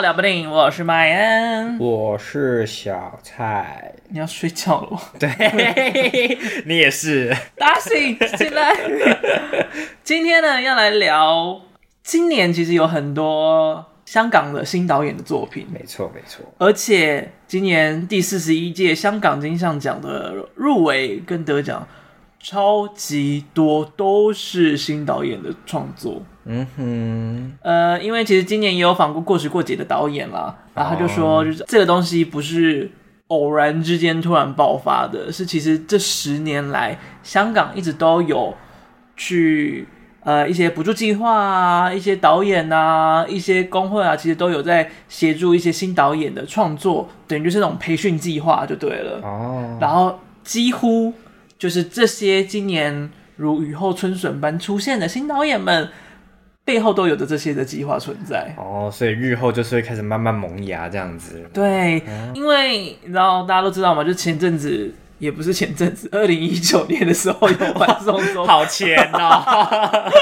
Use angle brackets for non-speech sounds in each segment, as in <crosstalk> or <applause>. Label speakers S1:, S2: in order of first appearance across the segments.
S1: 到聊不定，我是麦恩，
S2: 我是小蔡。
S1: 你要睡觉了吗？
S2: 对，<laughs> 你也是。
S1: 大家醒进来。今天呢，要来聊今年其实有很多香港的新导演的作品，
S2: 没错没错。
S1: 而且今年第四十一届香港金像奖的入围跟得奖超级多，都是新导演的创作。嗯哼，呃，因为其实今年也有访过过时过节的导演啦，然后他就说，就是这个东西不是偶然之间突然爆发的，是其实这十年来香港一直都有去呃一些补助计划啊，一些导演啊，一些工会啊，其实都有在协助一些新导演的创作，等于就是那种培训计划就对了。哦，然后几乎就是这些今年如雨后春笋般出现的新导演们。背后都有着这些的计划存在
S2: 哦，所以日后就是会开始慢慢萌芽这样子。
S1: 对，嗯、因为你知道大家都知道嘛，就前阵子也不是前阵子，<laughs> 二零一九年的时候有反送中，
S2: 好前哦。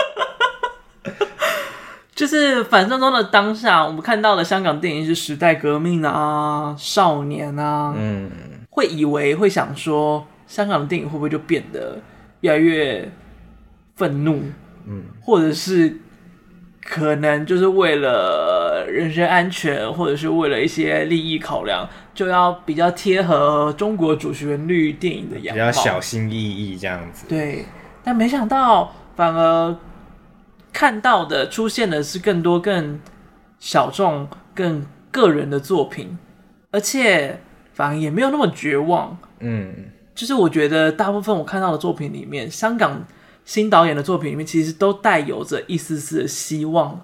S2: <laughs>
S1: 就是反送中的当下，我们看到的香港电影是时代革命啊、少年啊，嗯，会以为会想说，香港的电影会不会就变得越来越愤怒，嗯，或者是。可能就是为了人身安全，或者是为了一些利益考量，就要比较贴合中国主旋律电影的样子，
S2: 比较小心翼翼这样子。
S1: 对，但没想到反而看到的出现的是更多更小众、更个人的作品，而且反而也没有那么绝望。嗯，就是我觉得大部分我看到的作品里面，香港。新导演的作品里面，其实都带有着一丝丝的希望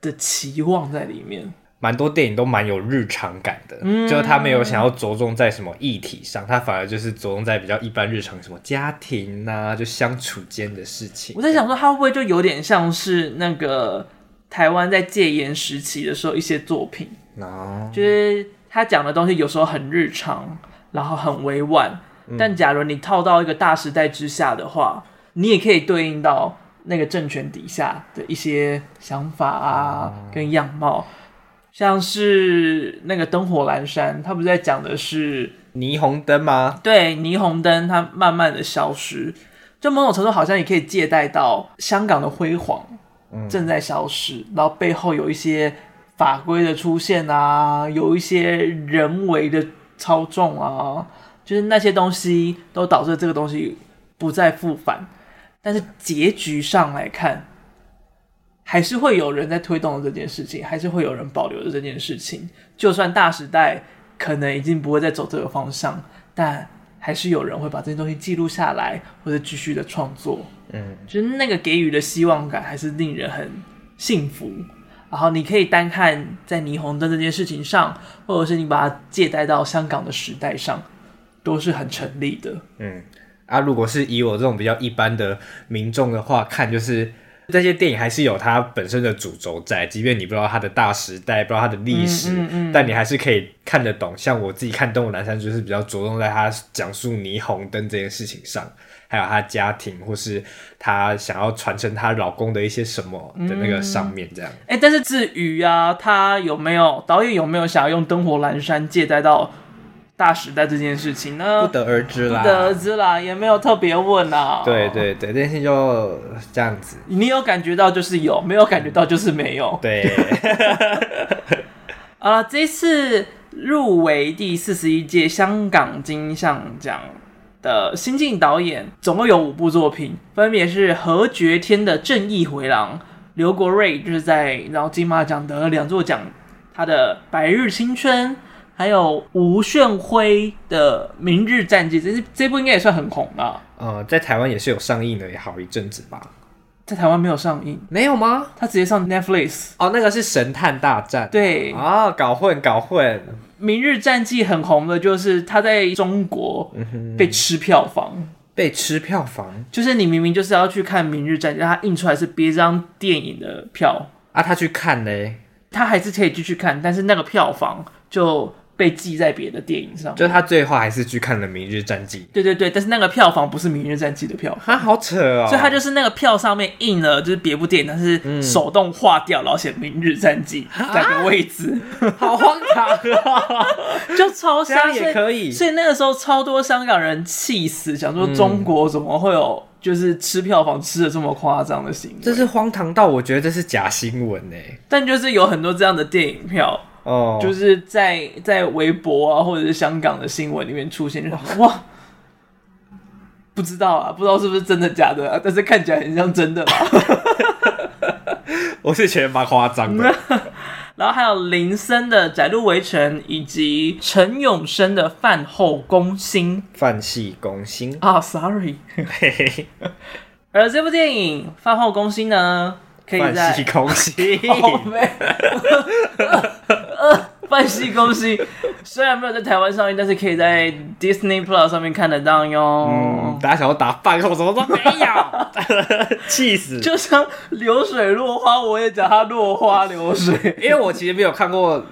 S1: 的期望在里面。
S2: 蛮多电影都蛮有日常感的，嗯、就是他没有想要着重在什么议题上，他反而就是着重在比较一般日常，什么家庭啊，就相处间的事情。
S1: 我在想说，他会不会就有点像是那个台湾在戒严时期的时候一些作品？哦、就是他讲的东西有时候很日常，然后很委婉，嗯、但假如你套到一个大时代之下的话。你也可以对应到那个政权底下的一些想法啊，跟样貌，像是那个灯火阑珊，他不是在讲的是
S2: 霓虹灯吗？
S1: 对，霓虹灯它慢慢的消失，就某种程度好像也可以借代到香港的辉煌正在消失，嗯、然后背后有一些法规的出现啊，有一些人为的操纵啊，就是那些东西都导致这个东西不再复返。但是结局上来看，还是会有人在推动这件事情，还是会有人保留着这件事情。就算大时代可能已经不会再走这个方向，但还是有人会把这些东西记录下来，或者继续的创作。嗯，就是那个给予的希望感，还是令人很幸福。然后你可以单看在霓虹灯这件事情上，或者是你把它借贷到香港的时代上，都是很成立的。嗯。
S2: 啊，如果是以我这种比较一般的民众的话，看就是这些电影还是有它本身的主轴在，即便你不知道它的大时代，不知道它的历史，嗯嗯嗯、但你还是可以看得懂。像我自己看《灯火阑珊》，就是比较着重在他讲述霓虹灯这件事情上，还有他家庭或是他想要传承他老公的一些什么的那个上面这样。
S1: 哎、但是至于啊，他有没有导演有没有想要用《灯火阑珊》借代到？大时代这件事情呢，
S2: 不得而知啦，
S1: 不得而知啦，也没有特别问啊。
S2: 对对对，这件事就这样子。
S1: 你有感觉到就是有，没有感觉到就是没有。
S2: 对。<laughs>
S1: 啊，这次入围第四十一届香港金像奖的新晋导演，总共有五部作品，分别是何觉天的《正义回廊》，刘国瑞就是在然后金马奖得了两座奖，他的《白日青春》。还有吴炫辉的《明日战记》，这这部应该也算很红吧？
S2: 呃，在台湾也是有上映的，也好一阵子吧。
S1: 在台湾没有上映，
S2: 没有吗？
S1: 他直接上 Netflix。
S2: 哦，那个是《神探大战》。
S1: 对
S2: 啊，搞混搞混。
S1: 《明日战记》很红的，就是他在中国被吃票房，
S2: 嗯、被吃票房，
S1: 就是你明明就是要去看《明日战记》，他印出来是别张电影的票
S2: 啊，他去看嘞，
S1: 他还是可以继续看，但是那个票房就。被记在别的电影上，
S2: 就他最后还是去看了《明日战记》。
S1: 对对对，但是那个票房不是《明日战记》的票房，
S2: 啊，好扯哦！
S1: 所以他就是那个票上面印了就是别部电影，但是手动划掉，然后写《明日战记》那个位置，<laughs>
S2: 好荒唐啊！<laughs>
S1: 就超香
S2: 也可以
S1: 所，所以那个时候超多香港人气死，想说中国怎么会有就是吃票房吃的这么夸张的行为？
S2: 这是荒唐到我觉得这是假新闻哎！
S1: 但就是有很多这样的电影票。哦，就是在在微博啊，或者是香港的新闻里面出现，就哇，不知道啊，不知道是不是真的假的，啊，但是看起来很像真的吧。<laughs>
S2: 我是觉得蛮夸张的。<laughs>
S1: 然后还有林森的《窄路围城》，以及陈永生的《饭后攻心》。
S2: 饭系攻心
S1: 啊，oh，sorry。<laughs> 而这部电影《饭后攻心》呢？可以在
S2: 饭戏攻心，
S1: 饭戏攻心，虽然没有在台湾上映，但是可以在 Disney Plus 上面看得到哟。
S2: 嗯，大家想要打饭后，什么都没有，<laughs> 气死！
S1: 就像流水落花，我也讲它落花流水，
S2: 因为我其实没有看过。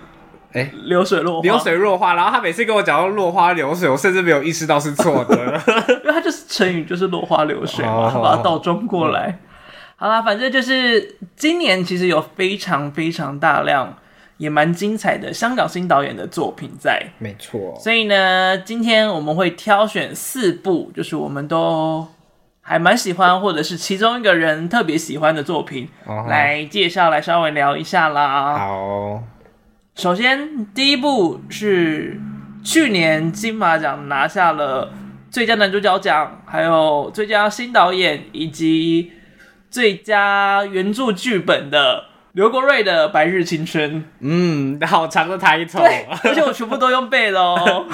S2: 哎、欸，
S1: 流水落花，
S2: 流水落花，然后他每次跟我讲到落花流水，我甚至没有意识到是错的，<laughs>
S1: 因为他就是成语，就是落花流水嘛，他把它倒装过来。嗯好啦，反正就是今年其实有非常非常大量，也蛮精彩的香港新导演的作品在。
S2: 没错。
S1: 所以呢，今天我们会挑选四部，就是我们都还蛮喜欢，或者是其中一个人特别喜欢的作品，来介绍，来稍微聊一下啦。
S2: 好。
S1: 首先，第一部是去年金马奖拿下了最佳男主角奖，还有最佳新导演，以及。最佳原著剧本的刘国瑞的《白日青春》，
S2: 嗯，好长的抬
S1: 头，而且我全部都用背喽。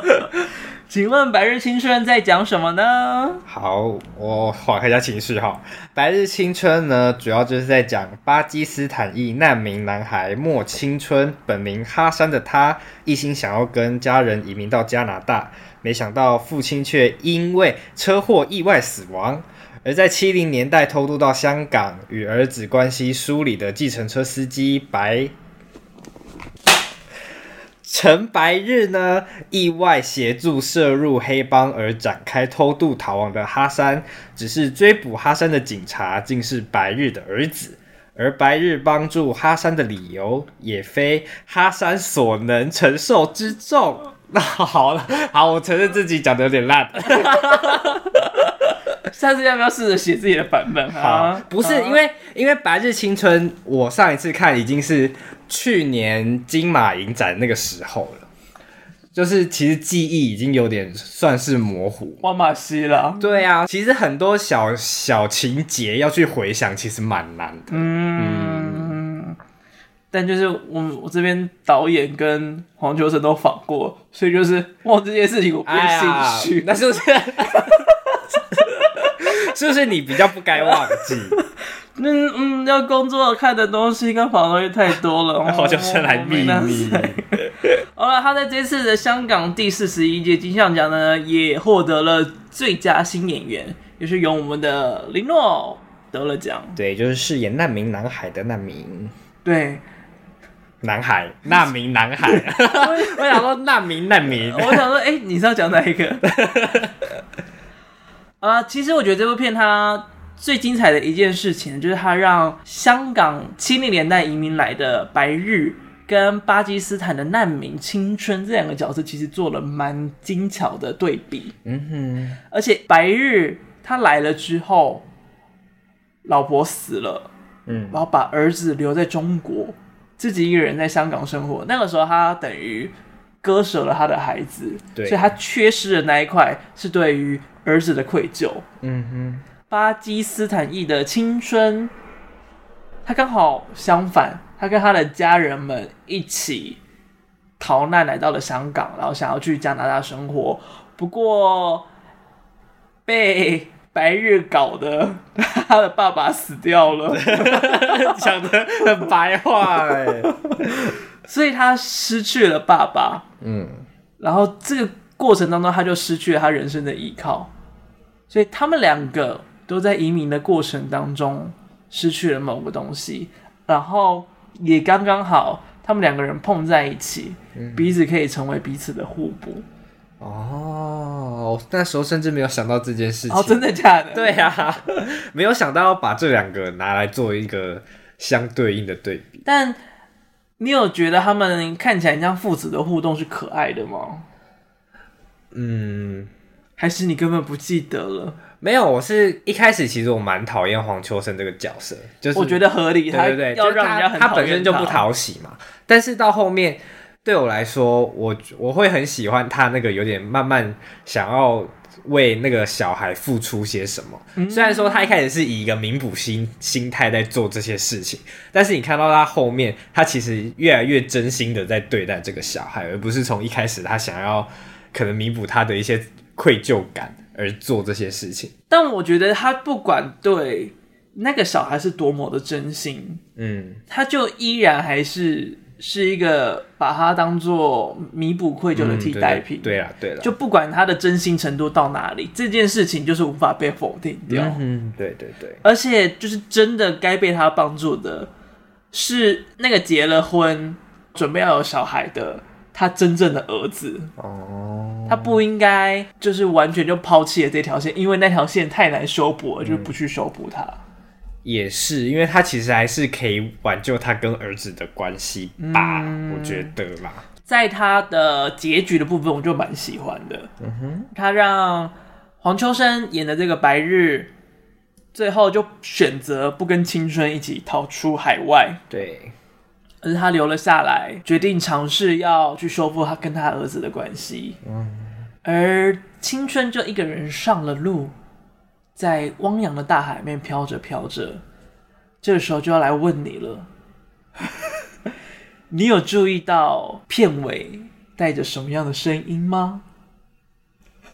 S1: <laughs> 请问《白日青春》在讲什么呢？
S2: 好，我缓和一下情绪哈，《白日青春》呢，主要就是在讲巴基斯坦裔难民男孩莫青春，本名哈山的他，一心想要跟家人移民到加拿大，没想到父亲却因为车祸意外死亡。而在七零年代偷渡到香港与儿子关系疏离的计程车司机白陈白日呢，意外协助涉入黑帮而展开偷渡逃亡的哈山，只是追捕哈山的警察竟是白日的儿子，而白日帮助哈山的理由也非哈山所能承受之重。<laughs> 那好了，好，我承认自己讲的有点烂。<laughs>
S1: 下次要不要试着写自己的版本？
S2: 好，不是因为因为《白日青春》，我上一次看已经是去年金马影展那个时候了，就是其实记忆已经有点算是模糊。
S1: 哇马西了，
S2: 对啊，其实很多小小情节要去回想，其实蛮难的。嗯，
S1: 嗯，但就是我我这边导演跟黄秋生都访过，所以就是哇这件事情我变兴趣，
S2: 那是不是？<laughs> 是不是你比较不该忘记？<laughs>
S1: 嗯嗯，要工作看的东西跟访东西太多了，<laughs>
S2: 然后就是来秘密。
S1: 好了，他在这次的香港第四十一届金像奖呢，也获得了最佳新演员，也是由我们的林诺得了奖。
S2: 对，就是饰演难民男孩的难民。
S1: 对，
S2: 男孩，难民男孩。我想说难民难民，
S1: 我想说，哎、欸，<laughs> 你是要讲哪一个？啊、<laughs> uh，其实我觉得这部片它最精彩的一件事情，就是它让香港七零年代移民来的白日跟巴基斯坦的难民青春这两个角色，其实做了蛮精巧的对比。嗯哼，而且白日他来了之后，老婆死了，嗯，然后把儿子留在中国，自己一个人在香港生活。那个时候他等于割舍了他的孩子，对，所以他缺失的那一块是对于。儿子的愧疚，嗯哼，巴基斯坦裔的青春，他刚好相反，他跟他的家人们一起逃难来到了香港，然后想要去加拿大生活，不过被白日搞的他的爸爸死掉了，<laughs>
S2: 讲的很白话哎，<laughs>
S1: 所以他失去了爸爸，嗯，然后这个过程当中，他就失去了他人生的依靠。所以他们两个都在移民的过程当中失去了某个东西，然后也刚刚好，他们两个人碰在一起，嗯、彼此可以成为彼此的互补。
S2: 哦，那时候甚至没有想到这件事情。
S1: 哦，真的假的？
S2: 对呀、啊，没有想到要把这两个拿来做一个相对应的对比。
S1: 但你有觉得他们看起来像父子的互动是可爱的吗？
S2: 嗯，
S1: 还是你根本不记得了？
S2: 没有，我是一开始其实我蛮讨厌黄秋生这个角色，就是
S1: 我觉得合理，
S2: 对对对，
S1: 要让人家很
S2: 他，他本身就不讨喜嘛。但是到后面。对我来说，我我会很喜欢他那个有点慢慢想要为那个小孩付出些什么。嗯、虽然说他一开始是以一个弥补心心态在做这些事情，但是你看到他后面，他其实越来越真心的在对待这个小孩，而不是从一开始他想要可能弥补他的一些愧疚感而做这些事情。
S1: 但我觉得他不管对那个小孩是多么的真心，
S2: 嗯，
S1: 他就依然还是。是一个把它当做弥补愧疚的替代品。
S2: 嗯、对啊，对了，
S1: 就不管他的真心程度到哪里，这件事情就是无法被否定掉。
S2: 嗯，对对对。
S1: 而且就是真的该被他帮助的，是那个结了婚、准备要有小孩的他真正的儿子。
S2: 哦，
S1: 他不应该就是完全就抛弃了这条线，因为那条线太难修补了，就不去修补它。
S2: 也是，因为他其实还是可以挽救他跟儿子的关系吧，嗯、我觉得啦。
S1: 在他的结局的部分，我就蛮喜欢的。
S2: 嗯哼，
S1: 他让黄秋生演的这个白日，最后就选择不跟青春一起逃出海外。
S2: 对，
S1: 而是他留了下来，决定尝试要去修复他跟他儿子的关系。
S2: 嗯，
S1: 而青春就一个人上了路。在汪洋的大海面飘着飘着，这个时候就要来问你了。<laughs> 你有注意到片尾带着什么样的声音吗？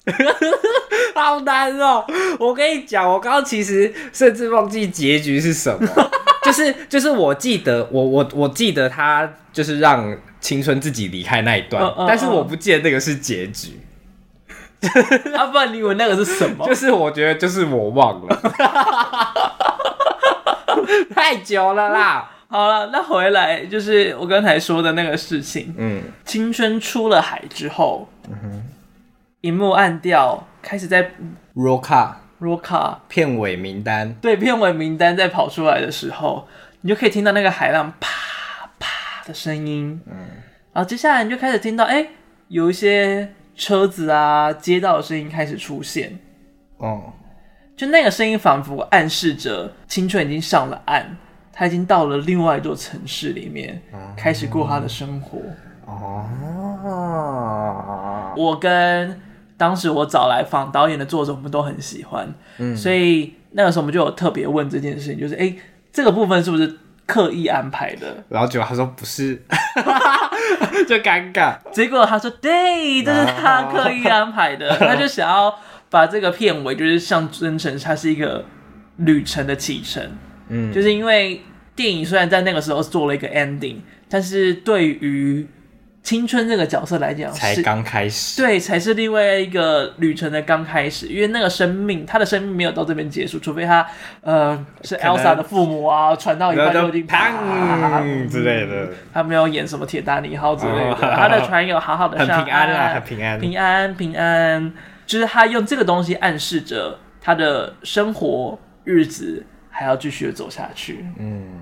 S1: <laughs>
S2: 好难哦！我跟你讲，我刚刚其实甚至忘记结局是什么，<laughs> 就是就是我记得我我我记得他就是让青春自己离开那一段，但是我不记得那个是结局。<laughs>
S1: 啊，不然你以为那个是什么？
S2: 就是我觉得，就是我忘了，<laughs> 太久了啦。
S1: 好了，那回来就是我刚才说的那个事情。
S2: 嗯，
S1: 青春出了海之后，
S2: 嗯哼，
S1: 荧幕暗掉，开始在
S2: roll 卡片尾名单。
S1: 对，片尾名单在跑出来的时候，你就可以听到那个海浪啪啪的声音。
S2: 嗯，
S1: 然后接下来你就开始听到，哎、欸，有一些。车子啊，街道的声音开始出现。
S2: 哦，
S1: 就那个声音仿佛暗示着青春已经上了岸，他已经到了另外一座城市里面，开始过他的生活。
S2: 哦，
S1: 我跟当时我找来访导演的作者，我们都很喜欢。
S2: 嗯，
S1: 所以那个时候我们就有特别问这件事情，就是哎、欸，这个部分是不是？刻意安排的，
S2: 然后结果他说不是，<laughs> 就尴尬。
S1: 结果他说对，这是他刻意安排的，他就想要把这个片尾就是象征成它是一个旅程的启程。
S2: 嗯，
S1: 就是因为电影虽然在那个时候做了一个 ending，但是对于青春这个角色来讲，
S2: 才刚开始，
S1: 对，才是另外一个旅程的刚开始。因为那个生命，他的生命没有到这边结束，除非他呃是 Elsa 的父母啊，传到一半就已经啪
S2: 之类的。
S1: 他没有演什么铁达尼号之类的，他的船有好好的上岸，
S2: 很平安啊，很平安，
S1: 平安平安。就是他用这个东西暗示着他的生活日子还要继续的走下去。
S2: 嗯。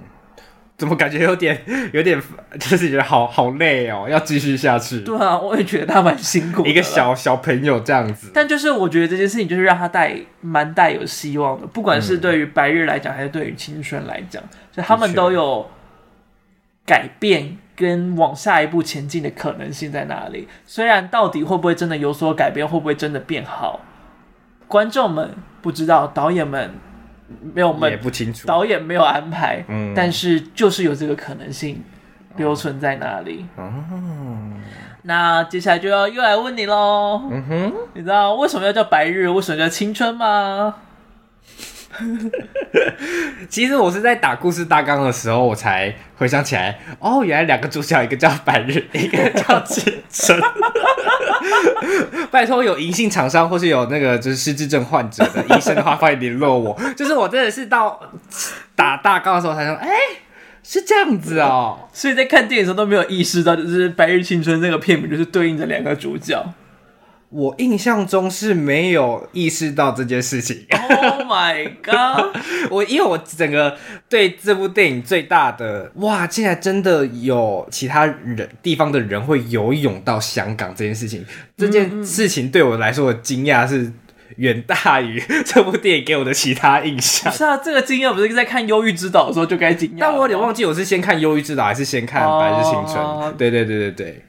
S2: 怎么感觉有点 <laughs> 有点，就是觉得好好累哦，要继续下去。
S1: 对啊，我也觉得他蛮辛苦的。
S2: 一个小小朋友这样子，
S1: 但就是我觉得这件事情就是让他带蛮带有希望的，不管是对于白日来讲，还是对于青春来讲，就他们都有改变跟往下一步前进的可能性在哪里。虽然到底会不会真的有所改变，会不会真的变好，观众们不知道，导演们。没有，
S2: 也不清楚。
S1: 导演没有安排，
S2: 嗯，
S1: 但是就是有这个可能性留存在那里。
S2: 哦，
S1: 那接下来就要又来问你喽。
S2: 嗯哼，
S1: 你知道为什么要叫白日，为什么叫青春吗？<laughs>
S2: 其实我是在打故事大纲的时候，我才回想起来，哦，原来两个主角，一个叫白日，<laughs> 一个叫青春。<laughs> 拜托，有银杏厂商或是有那个就是失智症患者的医生的话，欢迎联络我。就是我真的是到打大纲的时候才说，哎、是这样子哦，
S1: 所以在看电影的时候都没有意识到，就是《白日青春》这个片名就是对应着两个主角。
S2: 我印象中是没有意识到这件事情。
S1: Oh my god！<laughs>
S2: 我因为我整个对这部电影最大的哇，竟然真的有其他人地方的人会游泳到香港这件事情，这件事情对我来说的惊讶是远大于这部电影给我的其他印象。
S1: 是啊，这个惊讶不是在看《忧郁之岛》的时候就该惊讶，
S2: 但我有点忘记我是先看《忧郁之岛》还是先看《白日青春》oh。对对对对对。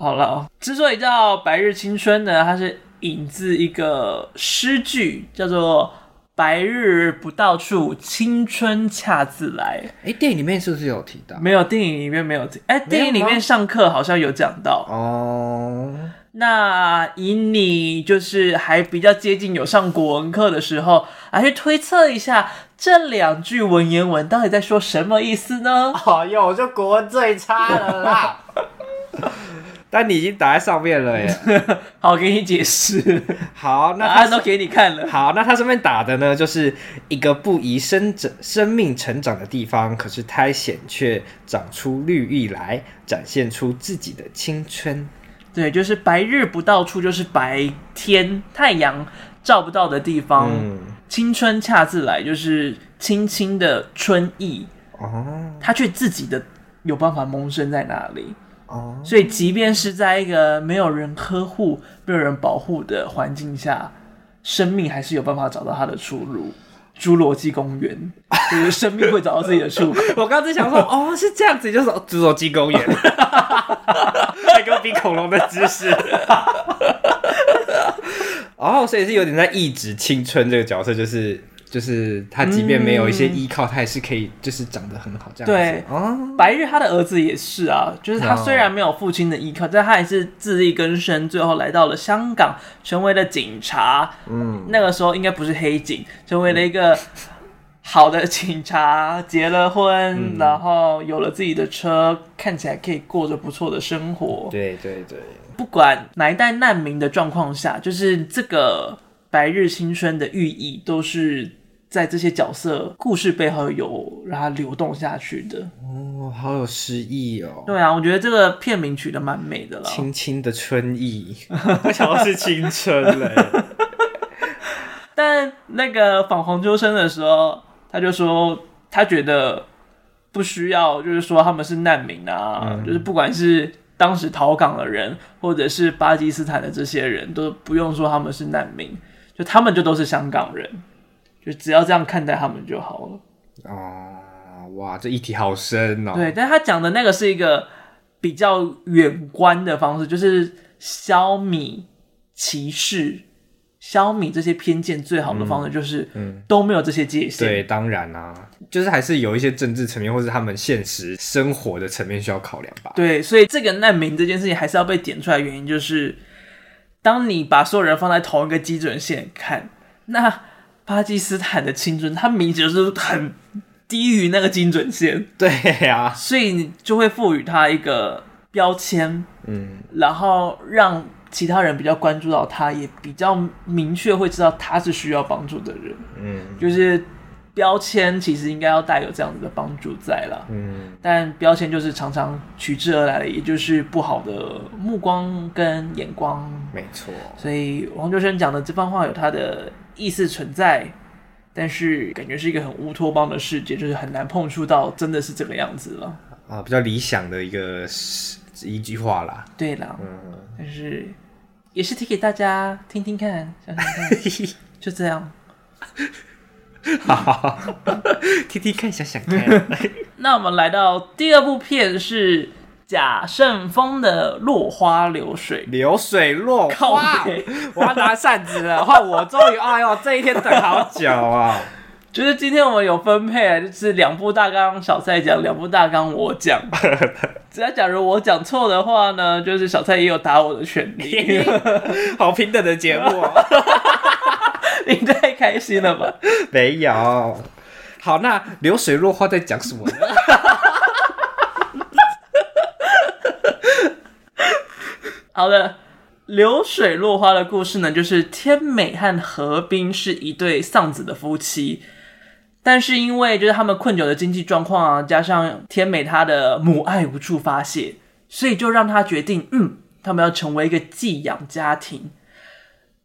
S1: 好了，之所以叫《白日青春》呢，它是引自一个诗句，叫做“白日不到处，青春恰自来”。
S2: 哎，电影里面是不是有提到？
S1: 没有，电影里面没有提。哎，电影里面上课好像有讲到
S2: 哦。
S1: 那以你就是还比较接近有上国文课的时候，来去推测一下这两句文言文到底在说什么意思呢？<laughs>
S2: 哎呦，我就国文最差了啦。<laughs> 但你已经打在上面了耶，<laughs>
S1: 好，给你解释。
S2: 好，那
S1: 答案都给你看了。
S2: 好，那他上面打的呢，就是一个不宜生长、生命成长的地方，可是苔藓却长出绿意来，展现出自己的青春。
S1: 对，就是白日不到处，就是白天太阳照不到的地方。嗯，青春恰自来，就是青青的春意。哦，他却自己的有办法萌生在哪里？哦，所以即便是在一个没有人呵护、没有人保护的环境下，生命还是有办法找到它的出路。侏罗纪公园，就是生命会找到自己的出口。<laughs>
S2: 我刚才想说，哦，是这样子，就是侏罗纪公园，<laughs> 还给我比恐龙的知识。哦，所以是有点在抑制青春这个角色，就是。就是他，即便没有一些依靠，嗯、他也是可以，就是长得很好这样子。
S1: 对，哦、白日他的儿子也是啊，就是他虽然没有父亲的依靠，哦、但他也是自力更生，最后来到了香港，成为了警察。嗯，那个时候应该不是黑警，成为了一个好的警察，结了婚，嗯、然后有了自己的车，看起来可以过着不错的生活。
S2: 对对对，
S1: 不管哪一代难民的状况下，就是这个白日青春的寓意都是。在这些角色故事背后有让它流动下去的
S2: 哦，好有诗意哦。
S1: 对啊，我觉得这个片名取得蛮美的了。
S2: 青青的春意，<laughs> 我想的是青春嘞。<laughs>
S1: 但那个访黄秋生的时候，他就说他觉得不需要，就是说他们是难民啊，嗯、就是不管是当时逃港的人，或者是巴基斯坦的这些人都不用说他们是难民，就他们就都是香港人。就只要这样看待他们就好了。
S2: 哦，哇，这议题好深哦。
S1: 对，但他讲的那个是一个比较远观的方式，就是消弭歧视、消弭这些偏见最好的方式，就是嗯，都没有这些界限。
S2: 对，当然啊，就是还是有一些政治层面，或是他们现实生活的层面需要考量吧。
S1: 对，所以这个难民这件事情还是要被点出来，原因就是当你把所有人放在同一个基准线看，那。巴基斯坦的青春，他明显就是很低于那个精准线。<laughs>
S2: 对呀、啊，
S1: 所以你就会赋予他一个标签，嗯，然后让其他人比较关注到他，也比较明确会知道他是需要帮助的人，嗯，就是标签其实应该要带有这样子的帮助在了，嗯，但标签就是常常取之而来的，也就是不好的目光跟眼光，
S2: 没错。
S1: 所以黄秋生讲的这番话有他的。意思存在，但是感觉是一个很乌托邦的世界，就是很难碰触到真的是这个样子了
S2: 啊，比较理想的一个一句话啦。
S1: 对啦，嗯，但是也是提给大家听听看，想想看，就这样，
S2: 好好好，<laughs> 听听看，想想看。<laughs>
S1: 那我们来到第二部片是。贾胜峰的落花流水，
S2: 流水落花，<laughs> 我要拿扇子了。换我终于，哎呦，这一天等好久啊！<laughs>
S1: 就是今天我们有分配，就是两部大纲小蔡讲，两部大纲我讲。<laughs> 只要假如我讲错的话呢，就是小蔡也有打我的权利。
S2: 好平等的节目，
S1: 你太开心了吧？
S2: 没有。好，那流水落花在讲什么呢？
S1: 好的，流水落花的故事呢，就是天美和何冰是一对丧子的夫妻。但是因为就是他们困窘的经济状况啊，加上天美她的母爱无处发泄，所以就让他决定，嗯，他们要成为一个寄养家庭，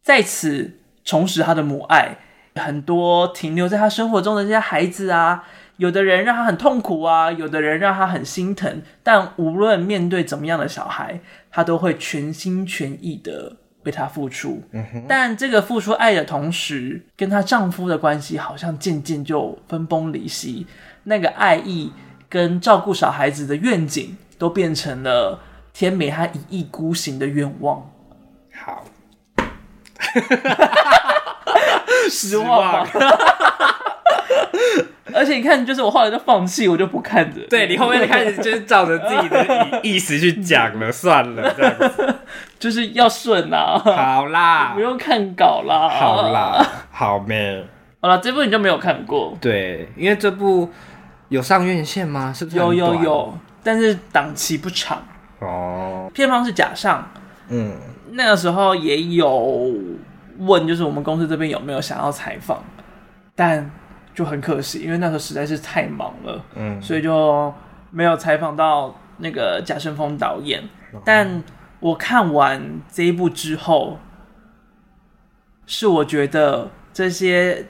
S1: 在此重拾他的母爱。很多停留在他生活中的这些孩子啊，有的人让他很痛苦啊，有的人让他很心疼。但无论面对怎么样的小孩，他都会全心全意的为他付出。但这个付出爱的同时，跟她丈夫的关系好像渐渐就分崩离析。那个爱意跟照顾小孩子的愿景，都变成了天美她一意孤行的愿望。<laughs> <laughs>
S2: 好。
S1: 失望，而且你看，就是我后来就放弃，我就不看着。
S2: 对，你后面就开始就是照着自己的 <laughs> 意思去讲了，算了，这样子 <laughs>
S1: 就是要顺啊。
S2: 好啦，<laughs>
S1: 不用看稿啦。
S2: 好啦，好咩？
S1: 好了，这部你就没有看过？
S2: 对，因为这部有上院线吗？是不是？
S1: 有有有，但是档期不长
S2: 哦。
S1: 片方是假上，
S2: 嗯，
S1: 那个时候也有。问就是我们公司这边有没有想要采访，但就很可惜，因为那时候实在是太忙了，
S2: 嗯，
S1: 所以就没有采访到那个贾胜峰导演。嗯。但我看完这一部之后，是我觉得这些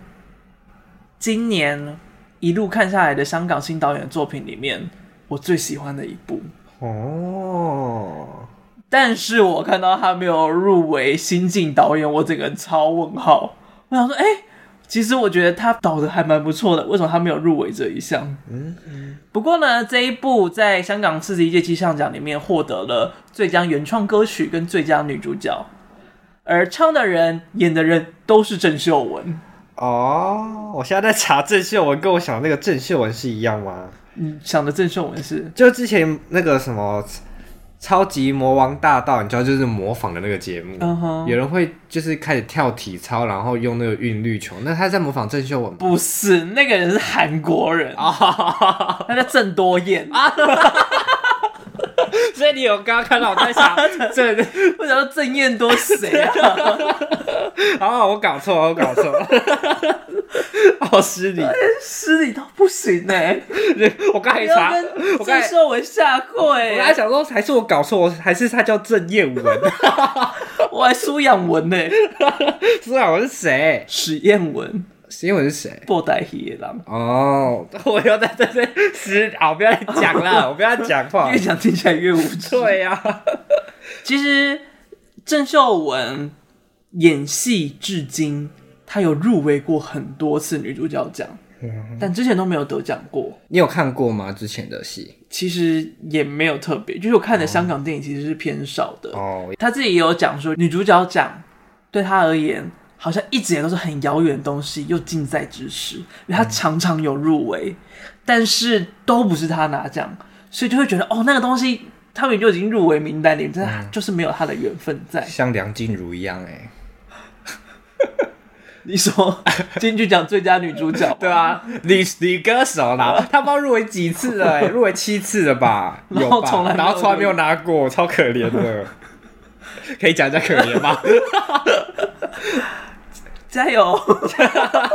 S1: 今年一路看下来的香港新导演的作品里面，我最喜欢的一部。
S2: 哦。
S1: 但是我看到他没有入围新晋导演，我整个人超问号。我想说，哎、欸，其实我觉得他导的还蛮不错的，为什么他没有入围这一项？
S2: 嗯嗯。
S1: 不过呢，这一部在香港四十一届金像奖里面获得了最佳原创歌曲跟最佳女主角，而唱的人、演的人都是郑秀文。
S2: 哦，我现在在查郑秀文，跟我想的那个郑秀文是一样吗？
S1: 嗯，想的郑秀文是，
S2: 就之前那个什么。超级魔王大道，你知道就是模仿的那个节目
S1: ，uh -huh.
S2: 有人会就是开始跳体操，然后用那个韵律球。那他在模仿郑秀文？
S1: 不是，那个人是韩国人啊，oh. 他叫郑多燕啊。<laughs>
S2: 所以你有刚刚看到我在想郑，<laughs>
S1: 为什么郑燕多谁啊？<laughs>
S2: 好，我搞错，我搞错。好 <laughs> 失礼，
S1: 失礼到不行呢、欸！
S2: 我刚才查，
S1: 我刚才说我下跪，
S2: 我刚才想说还是我搞错，还是他叫郑燕文，
S1: 我还苏养文呢、欸？
S2: 苏养文是谁？
S1: 史燕文，
S2: 史艳文是谁？
S1: 布袋戏的人
S2: 哦，<laughs> 我要在这边死，好，不要再讲了，<laughs> 我不要讲话，
S1: 越讲听起来越无趣。
S2: 对呀、啊，<laughs>
S1: 其实郑秀文演戏至今。她有入围过很多次女主角奖，但之前都没有得奖过。
S2: 你有看过吗？之前的戏
S1: 其实也没有特别，就是我看的香港电影其实是偏少的。
S2: 哦，
S1: 她自己也有讲说，女主角奖对她而言好像一直也都是很遥远的东西，又近在咫尺。因为他常常有入围，但是都不是他拿奖，所以就会觉得哦，那个东西他们就已经入围名单里，但就是没有他的缘分在，
S2: 像梁静茹一样哎。<laughs>
S1: 你说金曲奖最佳女主角，<laughs>
S2: 对啊，女女歌手啦，<laughs> 她不知道入围几次了，欸，入围七次了吧？
S1: 然后从来
S2: 然后从来没有拿过，超可怜的。<laughs> 可以讲一下可怜吗？<laughs>
S1: 加油！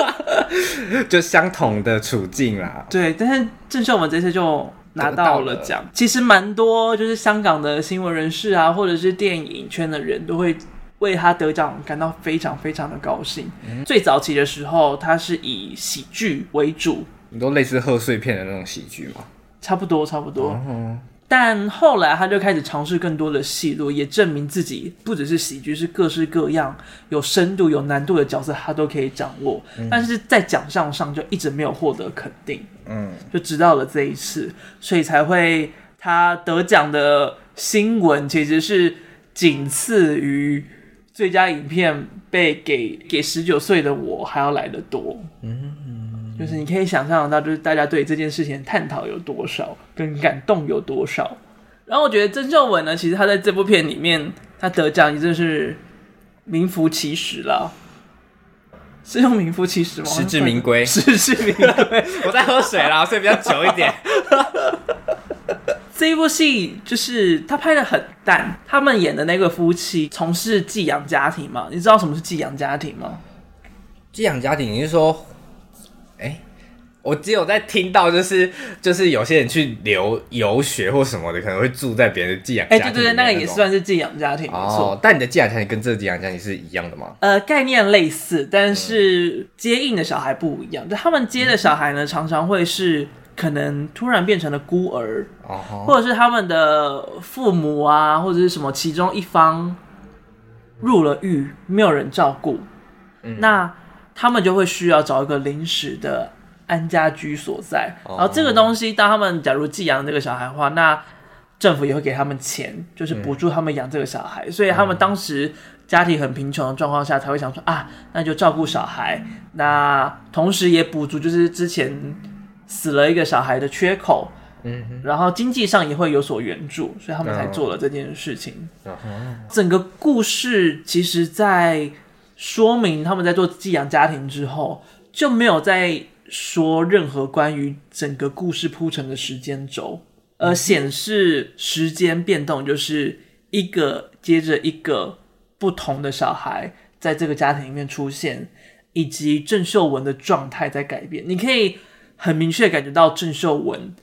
S1: <laughs>
S2: 就相同的处境啦。
S1: 对，但是郑秀文这次就拿到了奖。其实蛮多，就是香港的新闻人士啊，或者是电影圈的人都会。为他得奖感到非常非常的高兴。嗯。最早期的时候，他是以喜剧为主，
S2: 你都类似贺岁片的那种喜剧吗？
S1: 差不多，差不多。嗯。但后来他就开始尝试更多的戏路，也证明自己不只是喜剧，是各式各样有深度、有难度的角色，他都可以掌握。嗯。但是在奖项上就一直没有获得肯定。
S2: 嗯。
S1: 就直到了这一次，所以才会他得奖的新闻其实是仅次于。最佳影片被给给十九岁的我还要来得多，
S2: 嗯，嗯，
S1: 就是你可以想象到，就是大家对这件事情的探讨有多少，跟感动有多少。然后我觉得郑秀文呢，其实她在这部片里面，她得奖也真是名副其实了，是用名副其实吗？
S2: 实至名归，
S1: 实至名归。<laughs>
S2: 我在喝水啦，所以比较久一点。<laughs>
S1: 这一部戏就是他拍的很淡，他们演的那个夫妻从事寄养家庭嘛？你知道什么是寄养家庭吗？
S2: 寄养家庭，你是说，哎，我只有在听到，就是就是有些人去留游学或什么的，可能会住在别人的寄养家庭。哎、
S1: 欸，对对对，那个也算是寄养家庭，没错、
S2: 哦。但你的寄养家庭跟这个寄养家庭是一样的吗？
S1: 呃，概念类似，但是接应的小孩不一样。就他们接的小孩呢，常常会是可能突然变成了孤儿，哦、或者是他们的父母啊，或者是什么其中一方入了狱，没有人照顾，嗯、那他们就会需要找一个临时的。安家居所在，然后这个东西，当他们假如寄养这个小孩的话，那政府也会给他们钱，就是补助他们养这个小孩。所以他们当时家庭很贫穷的状况下，才会想说啊，那就照顾小孩，那同时也补足就是之前死了一个小孩的缺口，嗯，然后经济上也会有所援助，所以他们才做了这件事情。整个故事其实，在说明他们在做寄养家庭之后，就没有在。说任何关于整个故事铺陈的时间轴，而显示时间变动，就是一个接着一个不同的小孩在这个家庭里面出现，以及郑秀文的状态在改变。你可以很明确感觉到郑秀文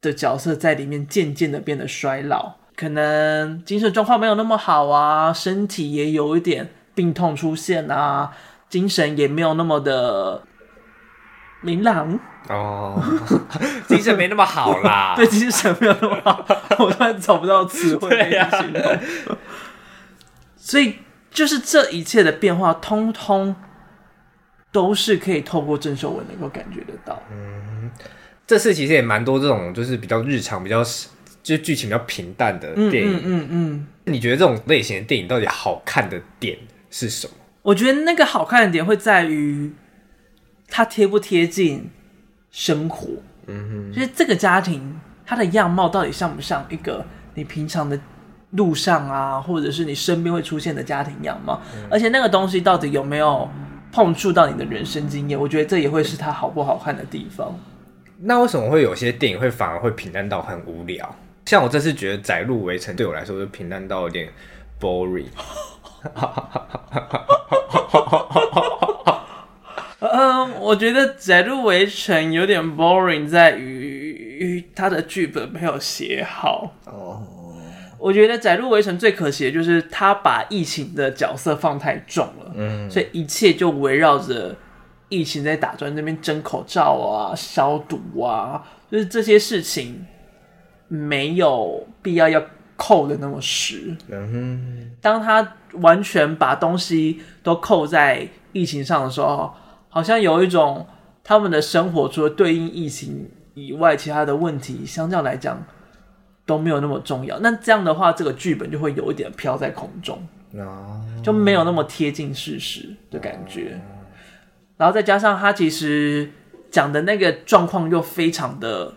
S1: 的角色在里面渐渐的变得衰老，可能精神状况没有那么好啊，身体也有一点病痛出现啊，精神也没有那么的。明朗
S2: 哦，<laughs> 精神没那么好啦。<laughs>
S1: 对，精神没有那么好，我突然找不到词汇来形容。啊、所以，就是这一切的变化，通通都是可以透过郑秀文能够感觉得到。
S2: 嗯，这次其实也蛮多这种，就是比较日常、比较就剧情比较平淡的电影。嗯嗯，嗯，嗯，你觉得这种类型的电影到底好看的点是什么？
S1: 我觉得那个好看的点会在于。它贴不贴近生活？嗯哼，就是这个家庭，它的样貌到底像不像一个你平常的路上啊，或者是你身边会出现的家庭样貌？嗯、而且那个东西到底有没有碰触到你的人生经验？我觉得这也会是它好不好看的地方。
S2: 那为什么会有些电影会反而会平淡到很无聊？像我这次觉得《窄路围城》对我来说就平淡到有点 boring。
S1: 嗯，我觉得《载入围城》有点 boring，在于他的剧本没有写好。哦，我觉得《载入围城》最可惜的就是他把疫情的角色放太重了，嗯，所以一切就围绕着疫情在打转，那边争口罩啊、消毒啊，就是这些事情没有必要要扣的那么实。嗯哼，当他完全把东西都扣在疫情上的时候。好像有一种他们的生活除了对应疫情以外，其他的问题相较来讲都没有那么重要。那这样的话，这个剧本就会有一点飘在空中，就没有那么贴近事实的感觉。然后再加上他其实讲的那个状况又非常的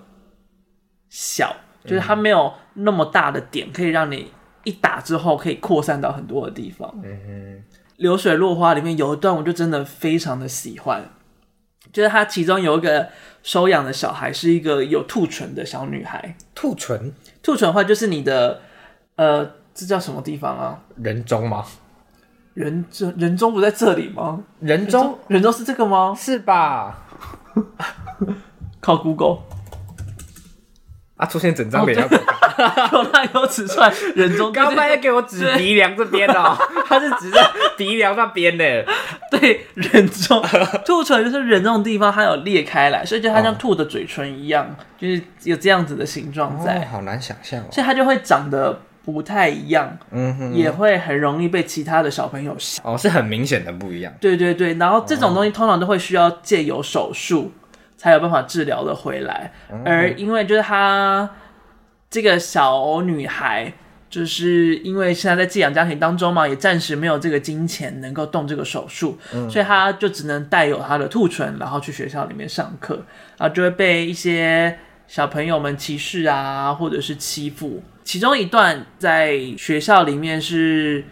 S1: 小，就是它没有那么大的点可以让你一打之后可以扩散到很多的地方。嗯流水落花里面有一段，我就真的非常的喜欢，就是它其中有一个收养的小孩，是一个有兔唇的小女孩。
S2: 兔唇，
S1: 兔唇的话就是你的，呃，这叫什么地方啊？
S2: 人中吗？
S1: 人中，人中不在这里吗？
S2: 人中，
S1: 人中是这个吗？
S2: 是吧？<laughs>
S1: 靠 Google。
S2: 啊！出现整张脸，<laughs>
S1: 有他有指出来人中。<laughs>
S2: 刚刚要给我指鼻梁这边哦，<laughs> 他是指在鼻梁那边的。
S1: 对，人中兔唇就是人这种地方，它有裂开来，所以就它像兔的嘴唇一样，哦、就是有这样子的形状在。
S2: 哦、好难想象哦。
S1: 所以它就会长得不太一样，嗯哼，也会很容易被其他的小朋友笑。
S2: 哦，是很明显的不一样。
S1: 对对对，然后这种东西通常都会需要借由手术。才有办法治疗的回来，而因为就是她这个小女孩，就是因为现在在寄养家庭当中嘛，也暂时没有这个金钱能够动这个手术，嗯、所以她就只能带有她的兔唇，然后去学校里面上课，然后就会被一些小朋友们歧视啊，或者是欺负。其中一段在学校里面是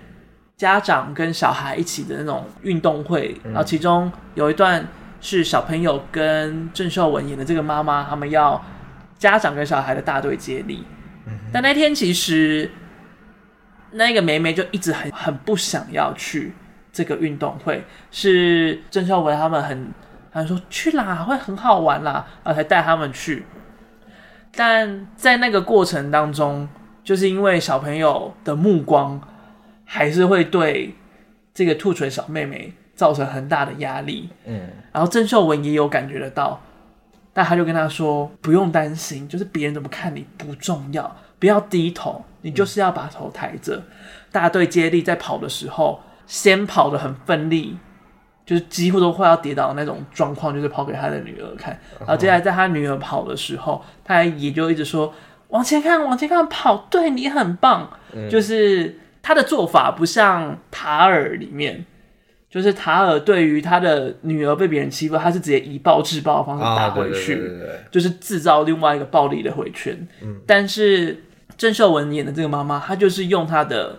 S1: 家长跟小孩一起的那种运动会，然后其中有一段。是小朋友跟郑秀文演的这个妈妈，他们要家长跟小孩的大队接力。嗯、但那天其实那个梅梅就一直很很不想要去这个运动会，是郑秀文他们很他说去啦，会很好玩啦，然后才带他们去。但在那个过程当中，就是因为小朋友的目光还是会对这个兔唇小妹妹造成很大的压力。嗯，然后郑秀文也有感觉得到，但他就跟他说不用担心，就是别人怎么看你不重要，不要低头，你就是要把头抬着。大队接力在跑的时候，先跑的很奋力。就是几乎都快要跌倒的那种状况，就是跑给他的女儿看。然后接下来在他女儿跑的时候，他也就一直说：“往前看，往前看，跑，对你很棒。嗯”就是他的做法不像塔尔里面，就是塔尔对于他的女儿被别人欺负，他是直接以暴制暴的方式打回去，就是制造另外一个暴力的回圈。嗯、但是郑秀文演的这个妈妈，她就是用她的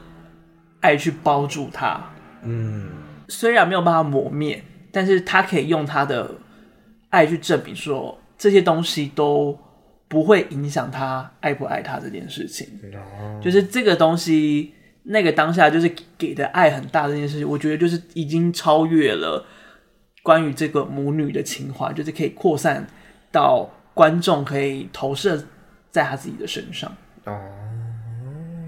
S1: 爱去包住他。嗯。虽然没有办法磨灭，但是他可以用他的爱去证明说，这些东西都不会影响他爱不爱他这件事情。就是这个东西，那个当下就是给的爱很大的这件事情，我觉得就是已经超越了关于这个母女的情怀，就是可以扩散到观众可以投射在他自己的身上。哦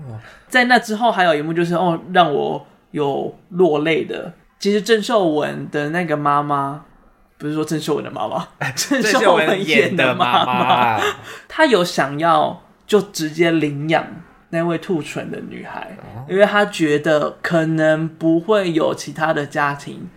S1: ，oh. 在那之后还有一幕就是哦，让我有落泪的。其实郑秀文的那个妈妈，不是说郑秀文的妈妈，<laughs> 郑秀文演的妈妈，她有想要就直接领养那位兔唇的女孩，哦、因为她觉得可能不会有其他的家庭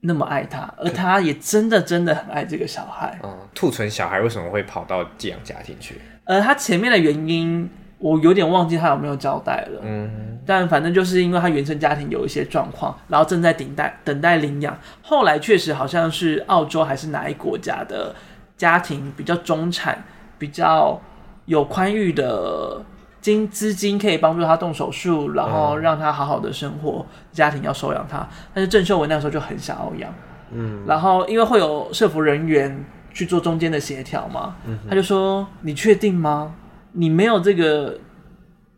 S1: 那么爱她，而她也真的真的很爱这个小孩。
S2: 嗯、兔唇小孩为什么会跑到寄养家庭去？
S1: 呃，他前面的原因。我有点忘记他有没有交代了，嗯，但反正就是因为他原生家庭有一些状况，然后正在等待等待领养。后来确实好像是澳洲还是哪一国家的家庭比较中产，比较有宽裕的金资金可以帮助他动手术，然后让他好好的生活，家庭要收养他。但是郑秀文那时候就很想要养，嗯，然后因为会有社服人员去做中间的协调嘛，嗯，他就说：“你确定吗？”你没有这个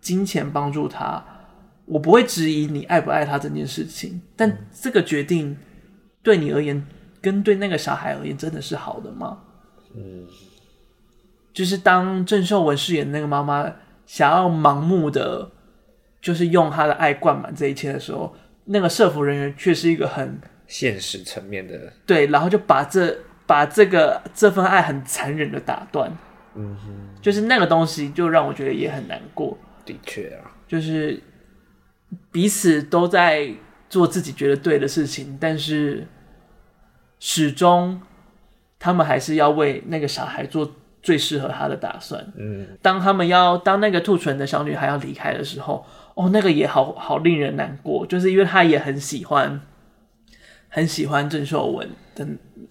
S1: 金钱帮助他，我不会质疑你爱不爱他这件事情。但这个决定对你而言，跟对那个小孩而言，真的是好的吗？嗯，就是当郑秀文饰演的那个妈妈想要盲目的，就是用他的爱灌满这一切的时候，那个社服人员却是一个很
S2: 现实层面的，
S1: 对，然后就把这把这个这份爱很残忍的打断。嗯哼，就是那个东西，就让我觉得也很难过。
S2: 的确啊，
S1: 就是彼此都在做自己觉得对的事情，但是始终他们还是要为那个小孩做最适合他的打算。嗯，当他们要当那个兔唇的小女孩要离开的时候，哦，那个也好好令人难过，就是因为他也很喜欢，很喜欢郑秀文的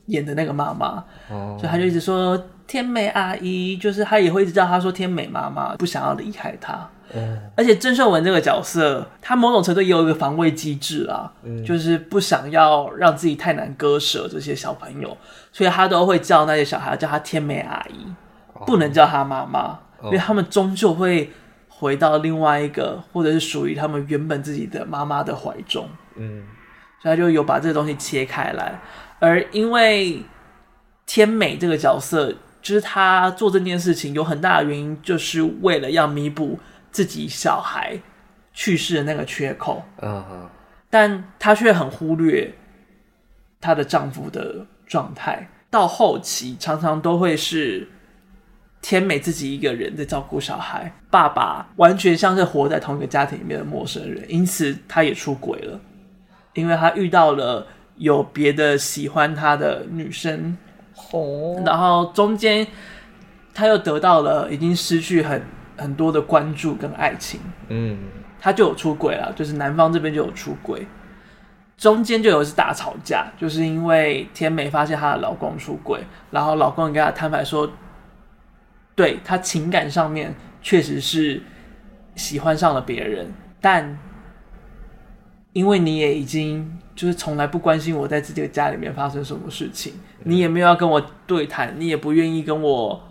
S1: 演的那个妈妈，哦，所以他就一直说。天美阿姨，就是他也会一直叫她说天美妈妈，不想要离开她。嗯，而且郑秀文这个角色，她某种程度也有一个防卫机制啊，嗯，就是不想要让自己太难割舍这些小朋友，所以她都会叫那些小孩叫她天美阿姨，不能叫她妈妈，哦，因为他们终究会回到另外一个，或者是属于他们原本自己的妈妈的怀中。嗯，所以他就有把这个东西切开来，而因为天美这个角色。就是他做这件事情有很大的原因，就是为了要弥补自己小孩去世的那个缺口。嗯哼，但她却很忽略她的丈夫的状态。到后期，常常都会是天美自己一个人在照顾小孩，爸爸完全像是活在同一个家庭里面的陌生人。因此，他也出轨了，因为他遇到了有别的喜欢他的女生。哦，然后中间他又得到了已经失去很很多的关注跟爱情，嗯，他就有出轨了，就是男方这边就有出轨，中间就有一次大吵架，就是因为天美发现她的老公出轨，然后老公跟她摊牌说，对，他情感上面确实是喜欢上了别人，但因为你也已经就是从来不关心我在自己的家里面发生什么事情。你也没有要跟我对谈，你也不愿意跟我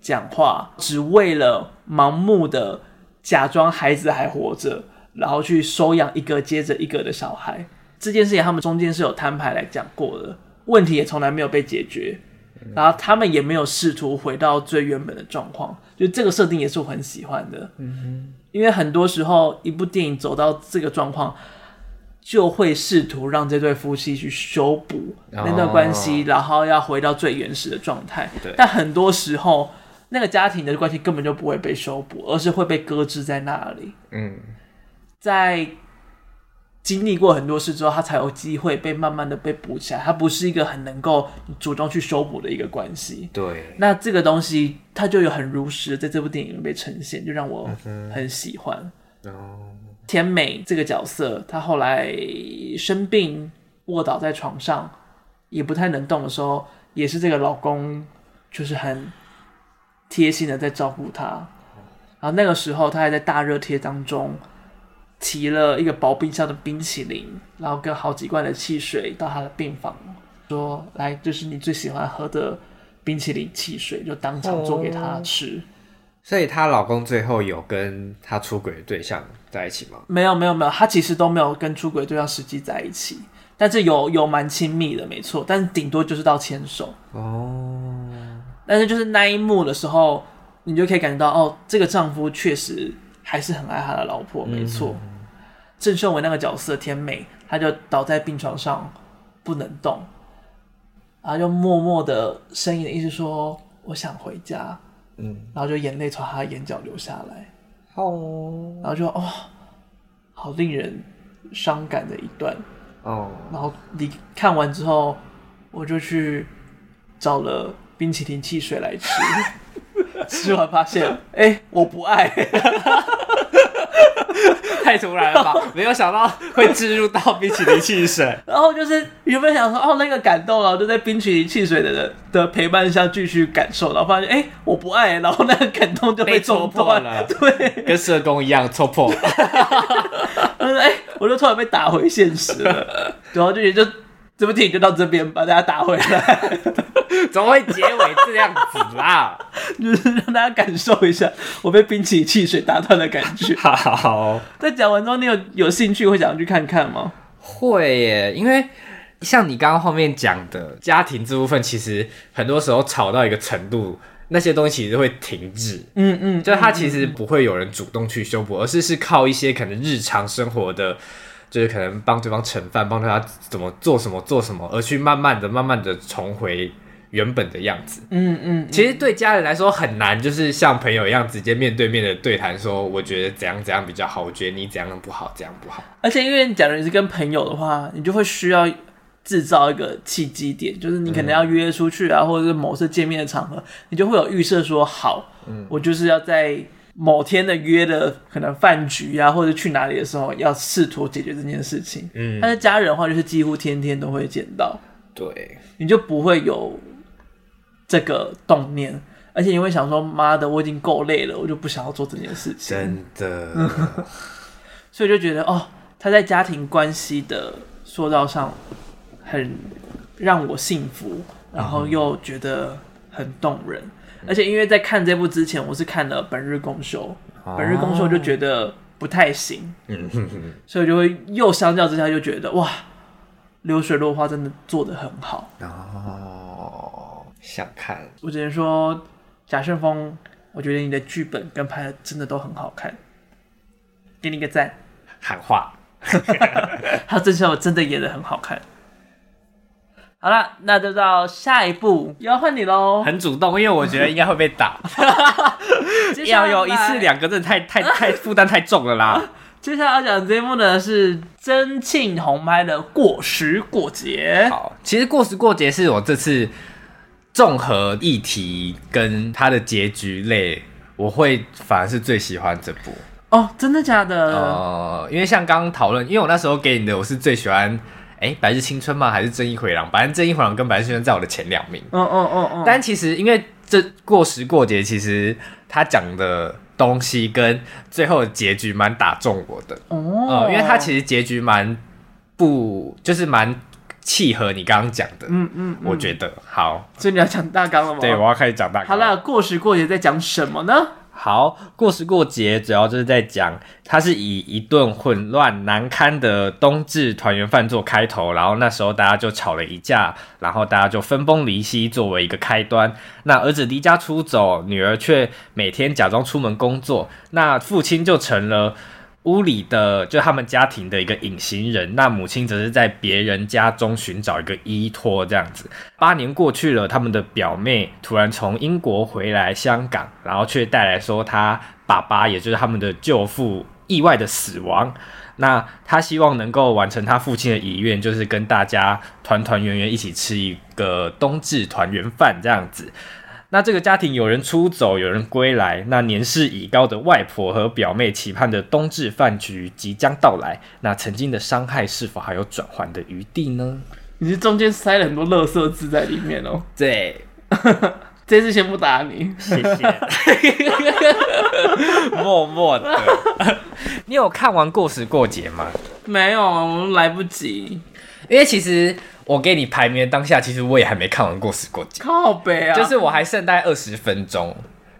S1: 讲话，只为了盲目的假装孩子还活着，然后去收养一个接着一个的小孩。这件事情他们中间是有摊牌来讲过的，问题也从来没有被解决，然后他们也没有试图回到最原本的状况，就这个设定也是我很喜欢的。嗯，因为很多时候一部电影走到这个状况，就会试图让这对夫妻去修补那段关系，然后要回到最原始的状态。对，但很多时候那个家庭的关系根本就不会被修补，而是会被搁置在那里。嗯，在。经历过很多事之后，他才有机会被慢慢的被补起来。他不是一个很能够主动去修补的一个关系。
S2: 对，
S1: 那这个东西他就有很如实的在这部电影里被呈现，就让我很喜欢。哦，甜美这个角色，她后来生病卧倒在床上，也不太能动的时候，也是这个老公就是很贴心的在照顾她。然后那个时候，他还在大热贴当中。提了一个薄冰箱的冰淇淋，然后跟好几罐的汽水到他的病房，说：“来，这是你最喜欢喝的冰淇淋汽水，就当场做给他吃。”哦，
S2: 所以她老公最后有跟她出轨的对象在一起吗？
S1: 没有，没有，没有，他其实都没有跟出轨对象实际在一起，但是有有蛮亲密的，没错，但是顶多就是到牵手哦。但是就是那一幕的时候，你就可以感觉到，哦，这个丈夫确实还是很爱他的老婆，没错。嗯郑秀文那个角色甜美，她就倒在病床上不能动，然后就默默的呻吟的意思说：“我想回家。”嗯，然后就眼泪从她眼角流下来，哦，然后就哦，好令人伤感的一段哦。然后你看完之后，我就去找了冰淇淋汽水来吃，<laughs> 吃完发现，哎、欸，我不爱。<laughs>
S2: 太突然了吧！没有想到会置入到冰淇淋汽水，<laughs>
S1: 然后就是原本想说哦，那个感动啊，就在冰淇淋汽水的人的陪伴下继续感受，然后发现哎、欸，我不爱，然后那个感动就被戳破了，对，
S2: 跟社工一样戳破。<laughs>
S1: 他说哎、欸，我就突然被打回现实了，然后就也就。这部电影就到这边，把大家打回来。<laughs>
S2: 怎么会结尾这样子啦？<laughs>
S1: 就是让大家感受一下我被冰淇淋汽水打断的感觉。
S2: 好，<laughs> 好，
S1: 在讲完之后，你有有兴趣会想要去看看吗？
S2: 会耶，因为像你刚刚后面讲的家庭这部分，其实很多时候吵到一个程度，那些东西其实会停滞。嗯嗯，就它其实不会有人主动去修补，而是是靠一些可能日常生活的。就是可能帮对方盛饭，帮他怎么做什么做什么，而去慢慢的、慢慢的重回原本的样子。嗯嗯，其实对家人来说很难，就是像朋友一样直接面对面的对谈，说我觉得怎样怎样比较好，我觉得你怎样不好，怎样不好。
S1: 而且因为假如你是跟朋友的话，你就会需要制造一个契机点，就是你可能要约出去啊，或者是某次见面的场合，你就会有预设说好，嗯，我就是要在。某天的约的可能饭局啊，或者去哪里的时候，要试图解决这件事情。嗯，但是家人的话，就是几乎天天都会见到。
S2: 对，
S1: 你就不会有这个动念，而且你会想说：“妈的，我已经够累了，我就不想要做这件事情。”
S2: 真的，<laughs>
S1: 所以就觉得哦，他在家庭关系的塑造上很让我幸福，然后又觉得很动人。而且因为在看这部之前，我是看了《本日公休》，《本日公休》就觉得不太行，所以就会又相较之下就觉得哇，流水落花真的做的很好
S2: 哦，想看。
S1: 我只能说贾胜枫，我觉得你的剧本跟拍的真的都很好看，给你个赞。
S2: 喊话，<laughs>
S1: 他这时候真的演的很好看。好了，那就到下一步，又要换你喽。
S2: 很主动，因为我觉得应该会被打。<laughs> 要有一次两个，真的太太 <laughs> 太负担太重了啦。
S1: 接下来要讲这一幕呢，是曾庆红拍的《过时过节》。
S2: 好，其实《过时过节》是我这次综合议题跟它的结局类，我会反而是最喜欢这部。
S1: 哦，真的假的？
S2: 呃，因为像刚刚讨论，因为我那时候给你的，我是最喜欢。哎、欸，白日青春吗？还是正义回廊？反正正义回廊跟白日青春在我的前两名。嗯嗯嗯嗯。但其实因为这过时过节，其实他讲的东西跟最后的结局蛮打中我的。哦、呃。因为他其实结局蛮不，就是蛮契合你刚刚讲的。嗯嗯。我觉得好。
S1: 所以你要讲大纲了吗？
S2: 对，我要开始讲大纲。
S1: 好了，过时过节在讲什么呢？
S2: 好，过时过节主要就是在讲，它是以一顿混乱难堪的冬至团圆饭做开头，然后那时候大家就吵了一架，然后大家就分崩离析作为一个开端。那儿子离家出走，女儿却每天假装出门工作，那父亲就成了。屋里的就他们家庭的一个隐形人，那母亲则是在别人家中寻找一个依托，这样子。八年过去了，他们的表妹突然从英国回来香港，然后却带来说他爸爸，也就是他们的舅父意外的死亡。那他希望能够完成他父亲的遗愿，就是跟大家团团圆圆一起吃一个冬至团圆饭这样子。那这个家庭有人出走，有人归来。那年事已高的外婆和表妹期盼的冬至饭局即将到来。那曾经的伤害是否还有转圜的余地呢？
S1: 你是中间塞了很多垃圾字在里面哦。
S2: 对，
S1: 这次先不打你，
S2: 谢谢。<laughs> 默默的，<laughs> 你有看完过时过节吗？
S1: 没有，我来不及。
S2: 因为其实。我给你排名的当下，其实我也还没看完过时过节，
S1: 靠北啊！
S2: 就是我还剩大概二十分钟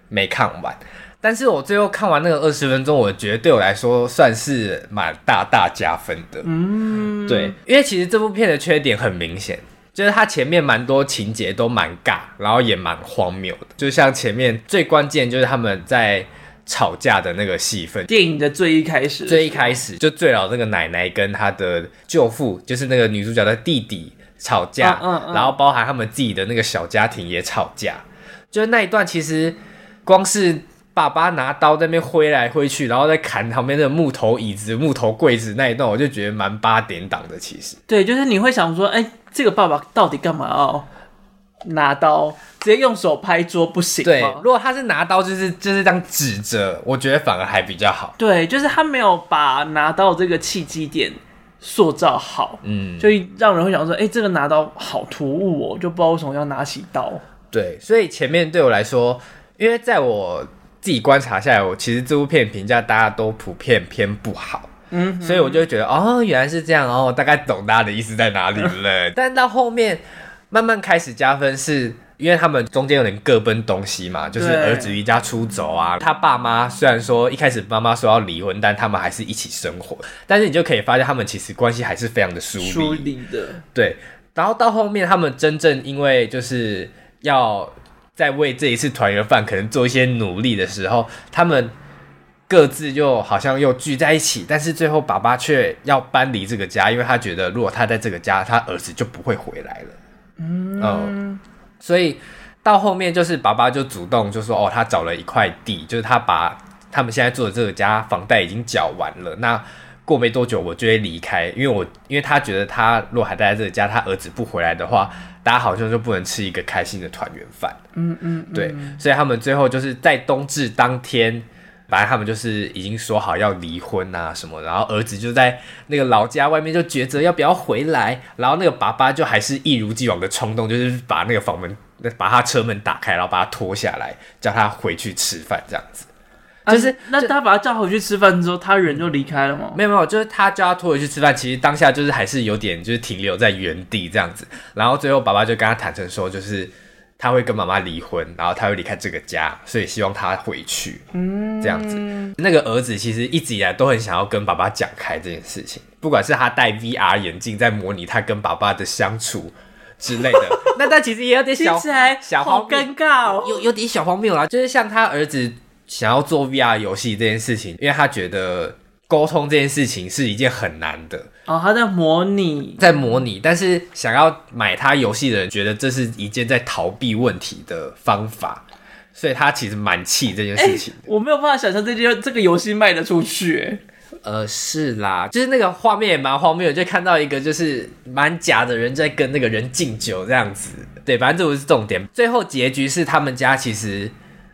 S2: 没看完，但是我最后看完那个二十分钟，我觉得对我来说算是蛮大大加分的。嗯，对，因为其实这部片的缺点很明显，就是它前面蛮多情节都蛮尬，然后也蛮荒谬的，就像前面最关键就是他们在。吵架的那个戏份，
S1: 电影的最一开始，
S2: 最一开始就最老那个奶奶跟她的舅父，就是那个女主角的弟弟吵架，嗯然后包含他们自己的那个小家庭也吵架，就是那一段其实光是爸爸拿刀在那边挥来挥去，然后再砍旁边的木头椅子、木头柜子那一段，我就觉得蛮八点档的。其实，
S1: 对，就是你会想说，哎、欸，这个爸爸到底干嘛要拿刀？直接用手拍桌不行吗？
S2: 对，如果他是拿刀，就是就是这样指着，我觉得反而还比较好。
S1: 对，就是他没有把拿刀这个契机点塑造好，嗯，就让人会想说，哎、欸，这个拿刀好突兀哦，就不知道为什么要拿起刀。
S2: 对，所以前面对我来说，因为在我自己观察下来，我其实这部片评价大家都普遍偏不好，嗯，所以我就会觉得，哦，原来是这样哦，大概懂大家的意思在哪里了。<laughs> 但到后面慢慢开始加分是。因为他们中间有点各奔东西嘛，就是儿子离家出走啊。他爸妈虽然说一开始妈妈说要离婚，但他们还是一起生活。但是你就可以发现，他们其实关系还是非常的疏离。
S1: 疏离的，
S2: 对。然后到后面，他们真正因为就是要在为这一次团圆饭可能做一些努力的时候，他们各自就好像又聚在一起。但是最后，爸爸却要搬离这个家，因为他觉得如果他在这个家，他儿子就不会回来了。嗯。嗯所以到后面就是爸爸就主动就说哦，他找了一块地，就是他把他们现在住的这个家房贷已经缴完了。那过没多久我就会离开，因为我因为他觉得他如果还待在这个家，他儿子不回来的话，大家好像就不能吃一个开心的团圆饭。嗯嗯，对，所以他们最后就是在冬至当天。反正他们就是已经说好要离婚啊什么，然后儿子就在那个老家外面就抉择要不要回来，然后那个爸爸就还是一如既往的冲动，就是把那个房门，把他车门打开，然后把他拖下来，叫他回去吃饭这样子。就是、啊、
S1: 那他把他叫回去吃饭之后，他人就离开了吗？
S2: 没有没有，就是他叫他拖回去吃饭，其实当下就是还是有点就是停留在原地这样子，然后最后爸爸就跟他坦诚说，就是。他会跟妈妈离婚，然后他会离开这个家，所以希望他回去，嗯，这样子。那个儿子其实一直以来都很想要跟爸爸讲开这件事情，不管是他戴 VR 眼镜在模拟他跟爸爸的相处之类的，<laughs> 那他其实也有点小小好尴尬，有有点小荒谬啦。就是像他儿子想要做 VR 游戏这件事情，因为他觉得。沟通这件事情是一件很难的
S1: 哦，他在模拟，
S2: 在模拟，但是想要买他游戏的人觉得这是一件在逃避问题的方法，所以他其实蛮气这件事情、欸。
S1: 我没有办法想象这件这个游戏卖得出去。
S2: 呃，是啦，就是那个画面也蛮荒谬，就看到一个就是蛮假的人在跟那个人敬酒这样子。对，反正这不是重点。最后结局是他们家其实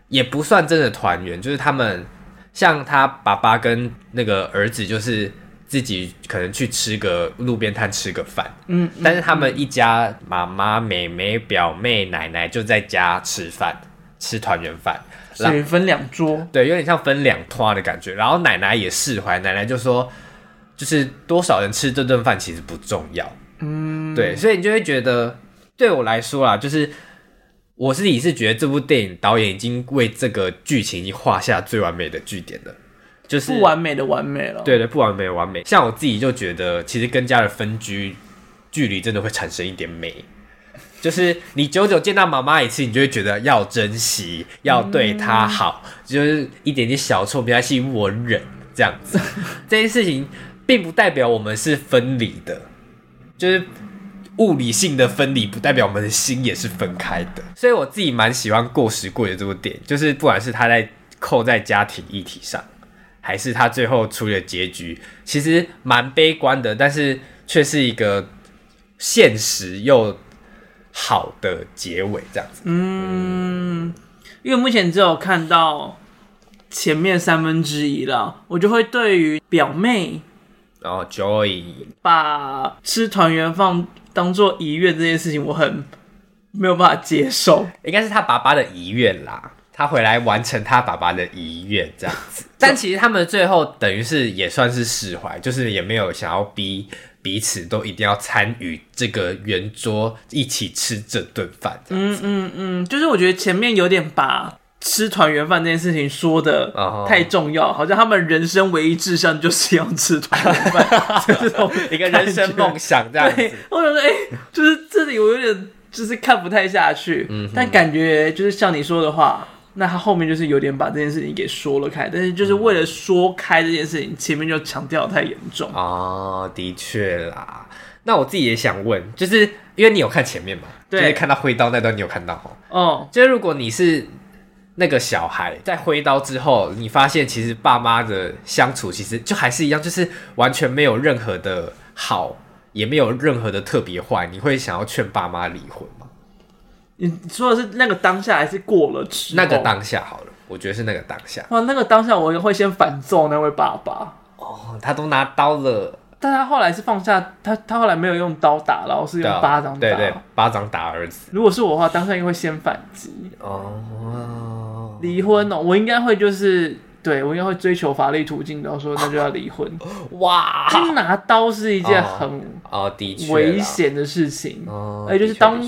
S2: 也不算真的团圆，就是他们。像他爸爸跟那个儿子，就是自己可能去吃个路边摊吃个饭，嗯，但是他们一家妈妈、妹妹、表妹、奶奶就在家吃饭，吃团圆饭，
S1: 所以分两桌，
S2: 对，有点像分两桌。的感觉。然后奶奶也释怀，奶奶就说，就是多少人吃这顿饭其实不重要，嗯，对，所以你就会觉得，对我来说啊，就是。我自己是觉得这部电影导演已经为这个剧情已经画下最完美的句点了，就是
S1: 不完美的完美了。
S2: 对对，不完美的完美。像我自己就觉得，其实跟家人分居，距离真的会产生一点美。就是你久久见到妈妈一次，你就会觉得要珍惜，要对她好，嗯、就是一点点小错没关系，我忍这样子。<laughs> 这件事情并不代表我们是分离的，就是。物理性的分离不代表我们的心也是分开的，所以我自己蛮喜欢过时过节这部电影，就是不管是他在扣在家庭议题上，还是他最后出的结局，其实蛮悲观的，但是却是一个现实又好的结尾，这样子。
S1: 嗯，因为目前只有看到前面三分之一了，我就会对于表妹，
S2: 然后 Joy
S1: 把吃团圆饭当做遗愿这件事情，我很没有办法接受。
S2: 应该是他爸爸的遗愿啦，他回来完成他爸爸的遗愿这样子。<laughs> 但其实他们最后等于是也算是释怀，就是也没有想要逼彼此都一定要参与这个圆桌一起吃这顿饭。
S1: 嗯嗯嗯，就是我觉得前面有点把。吃团圆饭这件事情说的太重要，uh 好像他们人生唯一志向就是要吃团圆饭，<laughs> 这种
S2: 一个人生梦想这样子。<laughs>
S1: 我想说，哎、欸，就是这里我有点就是看不太下去，嗯，但感觉就是像你说的话，那他后面就是有点把这件事情给说了开，但是就是为了说开这件事情，前面就强调太严重
S2: 啊，uh, 的确啦。那我自己也想问，就是因为你有看前面嘛，对，就是看到挥刀那段你有看到哦，哦，就是如果你是。那个小孩在挥刀之后，你发现其实爸妈的相处其实就还是一样，就是完全没有任何的好，也没有任何的特别坏。你会想要劝爸妈离婚吗？
S1: 你说的是那个当下，还是过了之后？
S2: 那个当下好了，我觉得是那个当下。
S1: 哇，那个当下我会先反揍那位爸爸。
S2: 哦，他都拿刀了。
S1: 但他后来是放下他，他后来没有用刀打，然后是用巴掌打，
S2: 对对，巴掌打儿子。
S1: 如果是我的话，当下应该会先反击。哦，离婚哦，我应该会就是，对我应该会追求法律途径，然后说那就要离婚。<laughs> 哇，拿刀是一件很
S2: 哦的确
S1: 危险的事情。哦，哎，就是当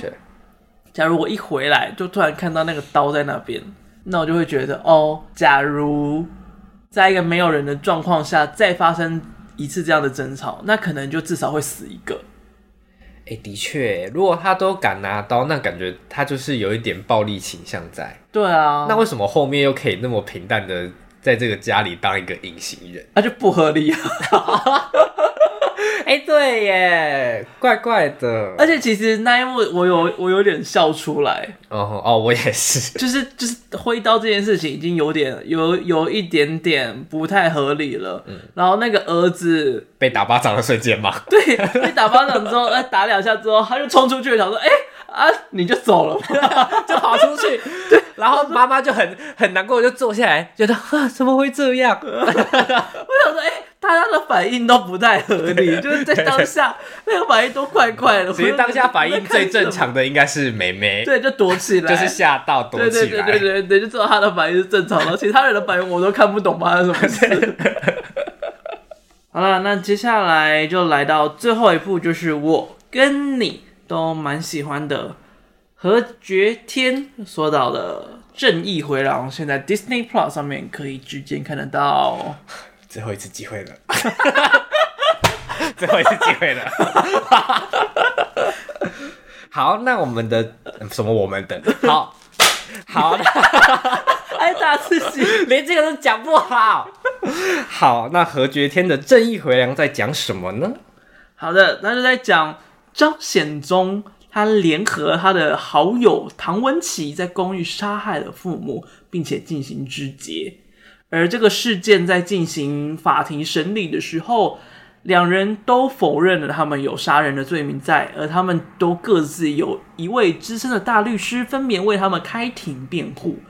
S1: 假如我一回来就突然看到那个刀在那边，那我就会觉得哦，假如在一个没有人的状况下再发生。一次这样的争吵，那可能就至少会死一个。
S2: 哎、欸，的确，如果他都敢拿刀，那感觉他就是有一点暴力倾向在。
S1: 对啊，
S2: 那为什么后面又可以那么平淡的在这个家里当一个隐形人？
S1: 那、啊、就不合理啊。<laughs>
S2: 哎、欸，对耶，怪怪的。
S1: 而且其实那一幕我有我有点笑出来。
S2: 哦哦，我也是。
S1: 就是就是挥刀这件事情已经有点有有一点点不太合理了。嗯。然后那个儿子
S2: 被打巴掌的瞬间嘛。<laughs>
S1: 对，被打巴掌之后，哎，<laughs> 打两下之后，他就冲出去，想说，哎、欸、啊，你就走了，<laughs> 就跑出去。对。然后妈妈就很很难过，就坐下来，觉得啊，怎么会这样？我想说，哎、欸。大家的反应都不太合理，<laughs> 就是在当下那个反应都怪怪的。
S2: 其实当下反应最正常的应该是妹妹，
S1: 对，就躲起来，
S2: 就是吓到躲起来。
S1: 对对对对对，就知道他的反应是正常的，其他人的反应我都看不懂发生什么事。好了，那接下来就来到最后一步，就是我跟你都蛮喜欢的何觉天说到的《正义回廊》，现在 Disney Plus 上面可以直接看得到。
S2: 最后一次机会了，<laughs> 最后一次机会了。<laughs> 好，那我们的什么？我们的好好的，
S1: 爱打自己，<laughs>
S2: 连这个都讲不好。好，那何觉天的正义回廊在讲什么呢？
S1: 好的，那就在讲张显宗他联合他的好友唐文琪在公寓杀害了父母，并且进行肢解。而这个事件在进行法庭审理的时候，两人都否认了他们有杀人的罪名在，而他们都各自有一位资深的大律师分别为他们开庭辩护。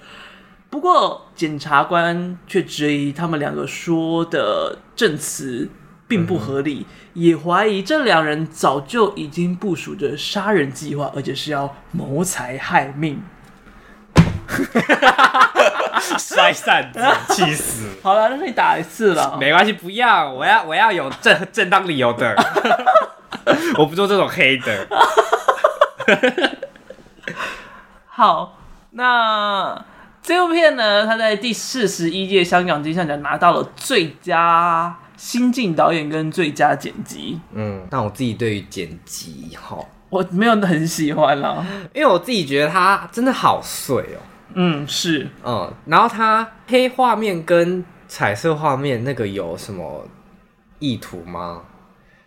S1: 不过，检察官却质疑他们两个说的证词并不合理，也怀疑这两人早就已经部署着杀人计划，而且是要谋财害命。<laughs> <laughs>
S2: 摔扇子，气死！<laughs>
S1: 好了，那你打一次了，
S2: 没关系，不要，我要我要有正正当理由的，<laughs> 我不做这种黑的。
S1: 好，那这部片呢，它在第四十一届香港金像奖拿到了最佳新晋导演跟最佳剪辑。
S2: 嗯，但我自己对于剪辑哈，
S1: 我没有很喜欢啦，
S2: 因为我自己觉得它真的好碎哦。
S1: 嗯，是，
S2: 嗯，然后它黑画面跟彩色画面那个有什么意图吗？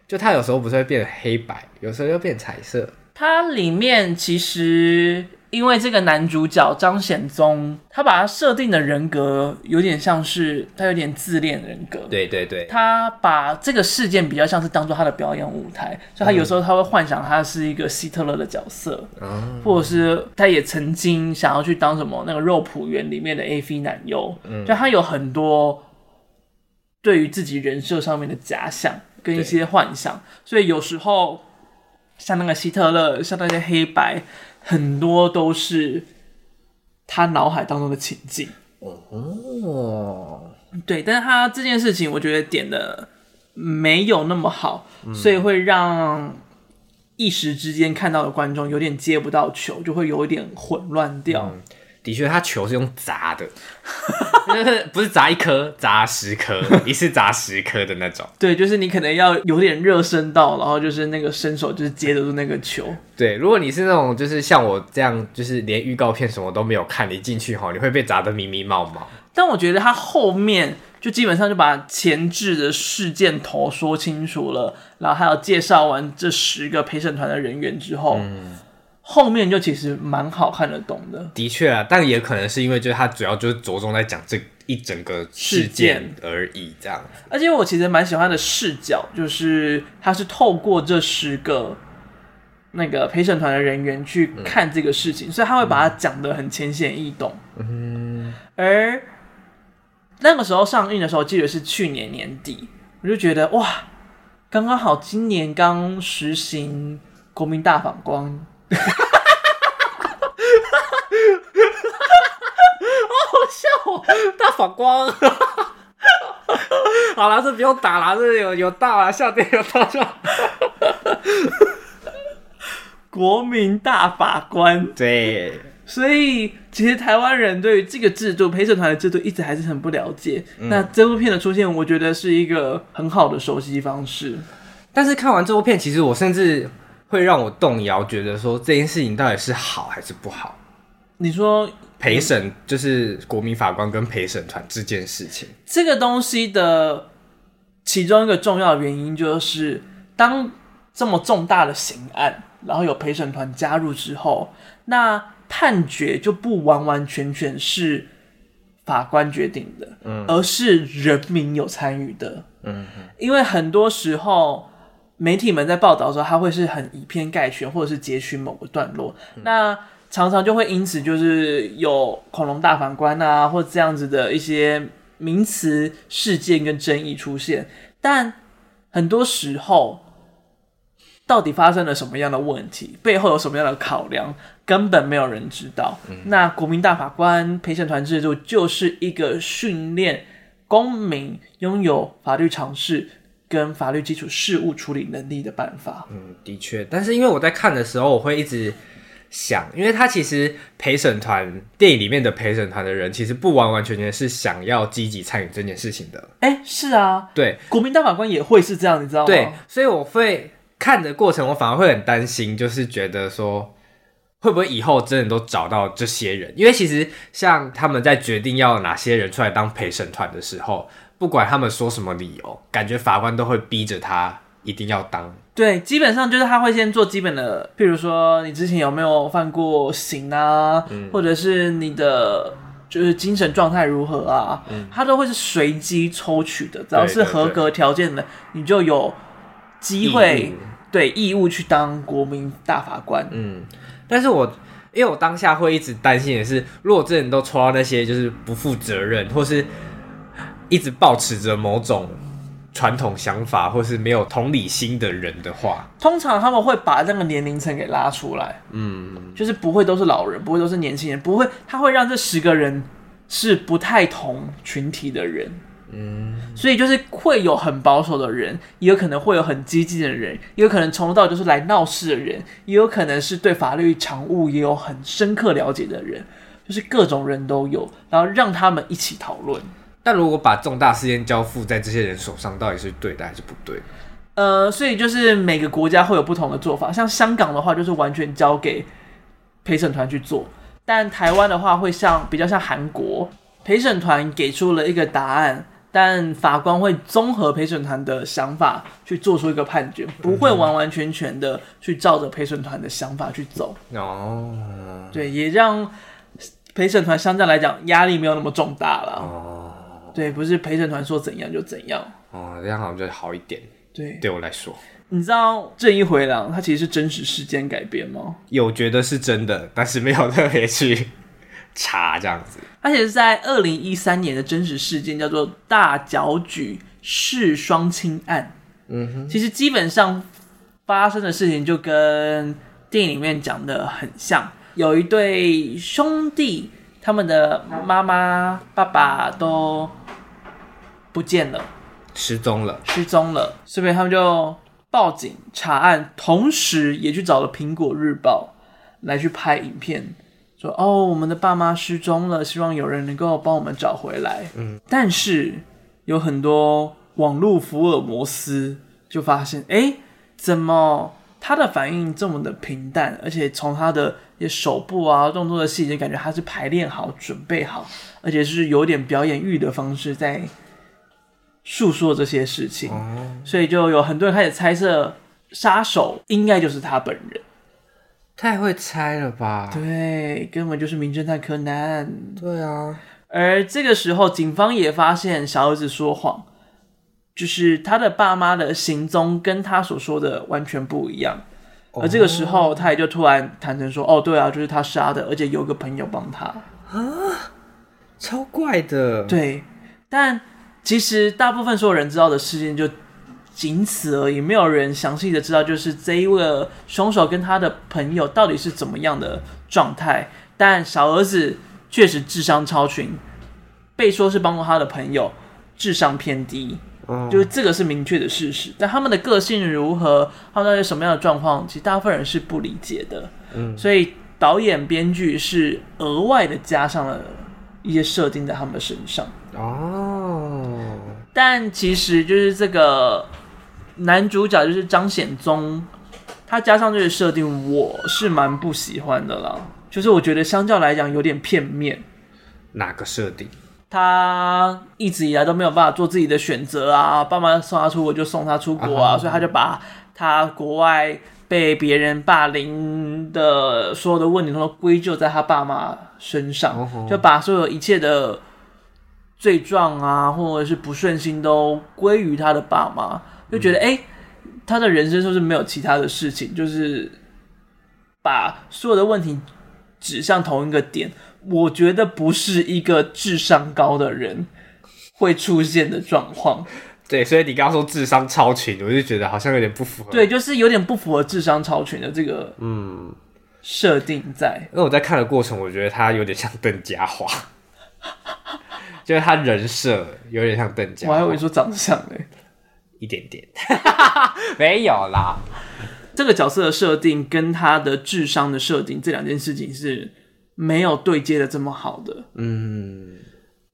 S2: 就它有时候不是会变黑白，有时候又变彩色。
S1: 它里面其实因为这个男主角张显宗，他把他设定的人格有点像是他有点自恋人格。
S2: 对对对，
S1: 他把这个事件比较像是当做他的表演舞台，所以他有时候他会幻想他是一个希特勒的角色，嗯，或者是他也曾经想要去当什么那个肉蒲园里面的 AV 男优，嗯，就他有很多对于自己人设上面的假想跟一些幻想，所以有时候。像那个希特勒，像那些黑白，很多都是他脑海当中的情境。哦，对，但是他这件事情，我觉得点的没有那么好，嗯、所以会让一时之间看到的观众有点接不到球，就会有一点混乱掉。嗯
S2: 的确，他球是用砸的，不是砸一颗，砸十颗，一次砸十颗的那种。
S1: 对，就是你可能要有点热身到，然后就是那个伸手就是接得住那个球。
S2: 对，如果你是那种就是像我这样，就是连预告片什么都没有看，你进去哈，你会被砸得迷迷茫茫。
S1: 但我觉得他后面就基本上就把前置的事件头说清楚了，然后还有介绍完这十个陪审团的人员之后。嗯后面就其实蛮好看得懂的，
S2: 的确啊，但也可能是因为就是他主要就是着重在讲这一整个事件而已，这样。
S1: 而且我其实蛮喜欢的视角，就是他是透过这十个那个陪审团的人员去看这个事情，嗯、所以他会把它讲得很浅显易懂。嗯，而那个时候上映的时候，记得是去年年底，我就觉得哇，刚刚好，今年刚实行国民大反攻。哈哈哈哈哈！哈哈哈哈哈！好好笑哦，大反光！哈哈哈哈哈！好了，这不用打了，这有有到啊，笑点有到就。哈哈哈哈哈！国民大法官，
S2: 对，
S1: 所以其实台湾人对于这个制度，陪审团的制度一直还是很不了解。嗯、那这部片的出现，我觉得是一个很好的熟悉方式。
S2: 但是看完这部片，其实我甚至。会让我动摇，觉得说这件事情到底是好还是不好？
S1: 你说
S2: 陪审就是国民法官跟陪审团这件事情，
S1: 这个东西的其中一个重要的原因就是，当这么重大的刑案，然后有陪审团加入之后，那判决就不完完全全是法官决定的，嗯，而是人民有参与的，嗯，因为很多时候。媒体们在报道的时候，他会是很以偏概全，或者是截取某个段落，嗯、那常常就会因此就是有恐龙大法官啊，或这样子的一些名词、事件跟争议出现。但很多时候，到底发生了什么样的问题，背后有什么样的考量，根本没有人知道。嗯、那国民大法官陪审团制度就是一个训练公民拥有法律常识。跟法律基础事务处理能力的办法，
S2: 嗯，的确，但是因为我在看的时候，我会一直想，因为他其实陪审团电影里面的陪审团的人，其实不完完全全是想要积极参与这件事情的。
S1: 哎、欸，是啊，
S2: 对，
S1: 国民大法官也会是这样，你知道吗？
S2: 对，所以我会看的过程，我反而会很担心，就是觉得说，会不会以后真的都找到这些人？因为其实像他们在决定要哪些人出来当陪审团的时候。不管他们说什么理由，感觉法官都会逼着他一定要当。
S1: 对，基本上就是他会先做基本的，譬如说你之前有没有犯过刑啊，嗯、或者是你的就是精神状态如何啊，嗯、他都会是随机抽取的，只要是合格条件的，你就有机会对义务去当国民大法官。
S2: 嗯，但是我因为我当下会一直担心的是，如果这人都抽到那些就是不负责任，或是。一直保持着某种传统想法，或是没有同理心的人的话，
S1: 通常他们会把那个年龄层给拉出来，嗯，就是不会都是老人，不会都是年轻人，不会，他会让这十个人是不太同群体的人，嗯，所以就是会有很保守的人，也有可能会有很激进的人，也有可能从头到尾就是来闹事的人，也有可能是对法律常务也有很深刻了解的人，就是各种人都有，然后让他们一起讨论。
S2: 但如果把重大事件交付在这些人手上，到底是对的还是不对？
S1: 呃，所以就是每个国家会有不同的做法。像香港的话，就是完全交给陪审团去做；但台湾的话，会像比较像韩国，陪审团给出了一个答案，但法官会综合陪审团的想法去做出一个判决，不会完完全全的去照着陪审团的想法去走。哦，对，也让陪审团相对来讲压力没有那么重大了。哦。对，不是陪审团说怎样就怎样
S2: 哦，这样好像就好一点。
S1: 对，
S2: 对我来说，
S1: 你知道《正义回廊》它其实是真实事件改编吗？
S2: 有觉得是真的，但是没有特别去查这样子。
S1: 而且是在二零一三年的真实事件，叫做大角咀弑双亲案。嗯哼，其实基本上发生的事情就跟电影里面讲的很像，有一对兄弟，他们的妈妈、爸爸都。不见了，
S2: 失踪了，
S1: 失踪了。所以他们就报警查案，同时也去找了《苹果日报》来去拍影片，说：“哦，我们的爸妈失踪了，希望有人能够帮我们找回来。”嗯，但是有很多网络福尔摩斯就发现，哎，怎么他的反应这么的平淡，而且从他的手部啊动作的细节，感觉他是排练好、准备好，而且是有点表演欲的方式在。诉说这些事情，所以就有很多人开始猜测，杀手应该就是他本人。
S2: 太会猜了吧？
S1: 对，根本就是名侦探柯南。
S2: 对啊，
S1: 而这个时候，警方也发现小儿子说谎，就是他的爸妈的行踪跟他所说的完全不一样。而这个时候，他也就突然坦诚说：“哦，对啊，就是他杀的，而且有个朋友帮他。”
S2: 啊，超怪的。
S1: 对，但。其实大部分所有人知道的事件就仅此而已，没有人详细的知道，就是这一位凶手跟他的朋友到底是怎么样的状态。但小儿子确实智商超群，被说是帮过他的朋友，智商偏低，嗯，就是这个是明确的事实。但他们的个性如何，他们到底什么样的状况，其实大部分人是不理解的。嗯，所以导演编剧是额外的加上了一些设定在他们的身上。哦，但其实就是这个男主角就是张显宗，他加上这个设定，我是蛮不喜欢的啦。就是我觉得相较来讲有点片面。
S2: 哪个设定？
S1: 他一直以来都没有办法做自己的选择啊，爸妈送他出国就送他出国啊，啊所以他就把他国外被别人霸凌的所有的问题都归咎在他爸妈身上，就把所有一切的。罪状啊，或者是不顺心都归于他的爸妈，就觉得哎、他的人生是不是没有其他的事情？就是把所有的问题指向同一个点。我觉得不是一个智商高的人会出现的状况。
S2: 对，所以你刚刚说智商超群，我就觉得好像有点不符合。
S1: 对，就是有点不符合智商超群的这个嗯设定在。
S2: 因为我在看的过程，我觉得他有点像邓家华。<laughs> 就是他人设有点像邓家，
S1: 我还以为说长相呢，
S2: 一点点，<laughs> 没有啦。
S1: 这个角色的设定跟他的智商的设定，这两件事情是没有对接的这么好的。嗯，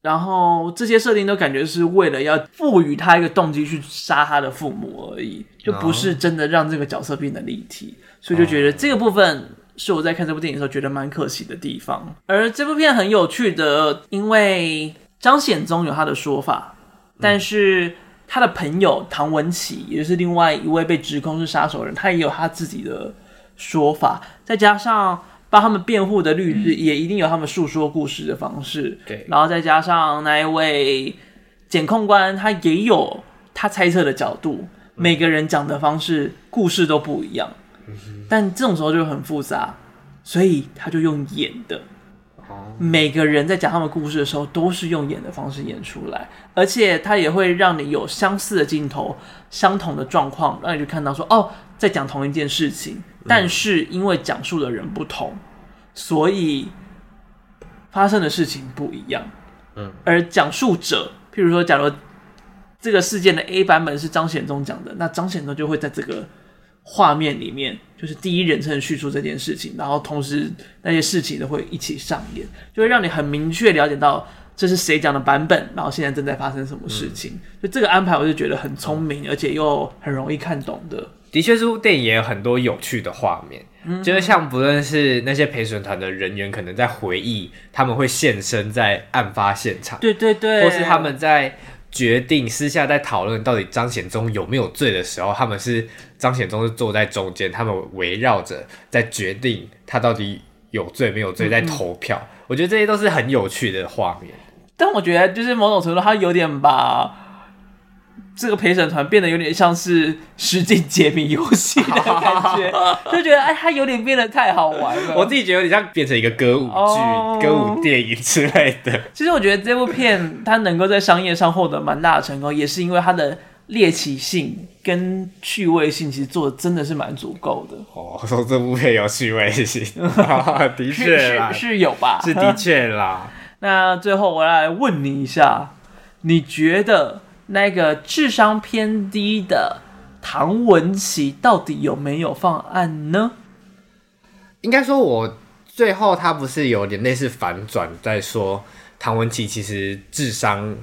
S1: 然后这些设定都感觉是为了要赋予他一个动机去杀他的父母而已，就不是真的让这个角色变得立体，所以就觉得这个部分是我在看这部电影的时候觉得蛮可惜的地方。而这部片很有趣的，因为。张显宗有他的说法，但是他的朋友唐文琪，也就是另外一位被指控是杀手的人，他也有他自己的说法。再加上帮他们辩护的律师，也一定有他们诉说故事的方式。对，然后再加上那一位检控官，他也有他猜测的角度。每个人讲的方式、故事都不一样，但这种时候就很复杂，所以他就用演的。每个人在讲他们故事的时候，都是用演的方式演出来，而且他也会让你有相似的镜头、相同的状况，让你去看到说，哦，在讲同一件事情，但是因为讲述的人不同，所以发生的事情不一样。嗯，而讲述者，譬如说，假如这个事件的 A 版本是张显宗讲的，那张显宗就会在这个画面里面，就是第一人称叙述这件事情，然后同时那些事情都会一起上演，就会让你很明确了解到这是谁讲的版本，然后现在正在发生什么事情。嗯、就这个安排，我就觉得很聪明，而且又很容易看懂的。
S2: 的确，这部电影也有很多有趣的画面，嗯、就是像不论是那些陪审团的人员，可能在回忆，他们会现身在案发现场，
S1: 对对对，
S2: 或是他们在。决定私下在讨论到底张显宗有没有罪的时候，他们是张显宗是坐在中间，他们围绕着在决定他到底有罪没有罪，在投票。嗯嗯，我觉得这些都是很有趣的画面。
S1: 但我觉得就是某种程度，他有点把。这个陪审团变得有点像是实境解谜游戏的感觉，<laughs> 就觉得哎，它有点变得太好玩了。
S2: 我自己觉得有点像变成一个歌舞剧、oh, 歌舞电影之类的。
S1: 其实我觉得这部片它能够在商业上获得蛮大的成功，也是因为它的猎奇性跟趣味性其实做的真的是蛮足够的。
S2: 哦，说这部片有趣味性，<laughs> 的确啦
S1: 是，是，是有吧？
S2: 是的确啦。
S1: 那最后我来问你一下，你觉得？那个智商偏低的唐文琪到底有没有放案呢？
S2: 应该说，我最后他不是有点类似反转，在说唐文琪其实智商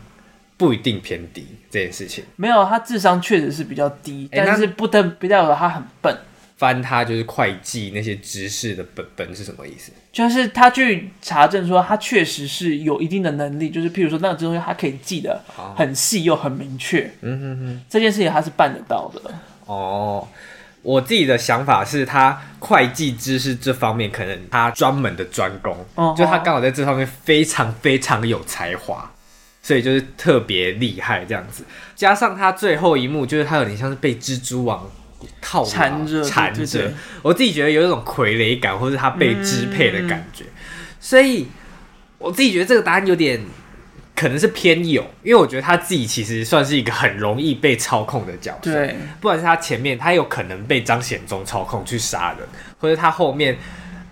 S2: 不一定偏低这件事情。
S1: 没有，他智商确实是比较低，欸、但是不得不代表他很笨。
S2: 翻他就是会计那些知识的本本是什么意思？
S1: 就是他去查证说他确实是有一定的能力，就是譬如说那个东西他可以记得很细又很明确。嗯哼哼，这件事情他是办得到的。
S2: 哦，我自己的想法是他会计知识这方面可能他专门的专攻，哦、就他刚好在这方面非常非常有才华，所以就是特别厉害这样子。加上他最后一幕就是他有点像是被蜘蛛网。套
S1: 缠着，
S2: 缠着，我自己觉得有一种傀儡感，或是他被支配的感觉，嗯、所以我自己觉得这个答案有点可能是偏有，因为我觉得他自己其实算是一个很容易被操控的角色，
S1: 对，
S2: 不管是他前面他有可能被张显宗操控去杀人，或者他后面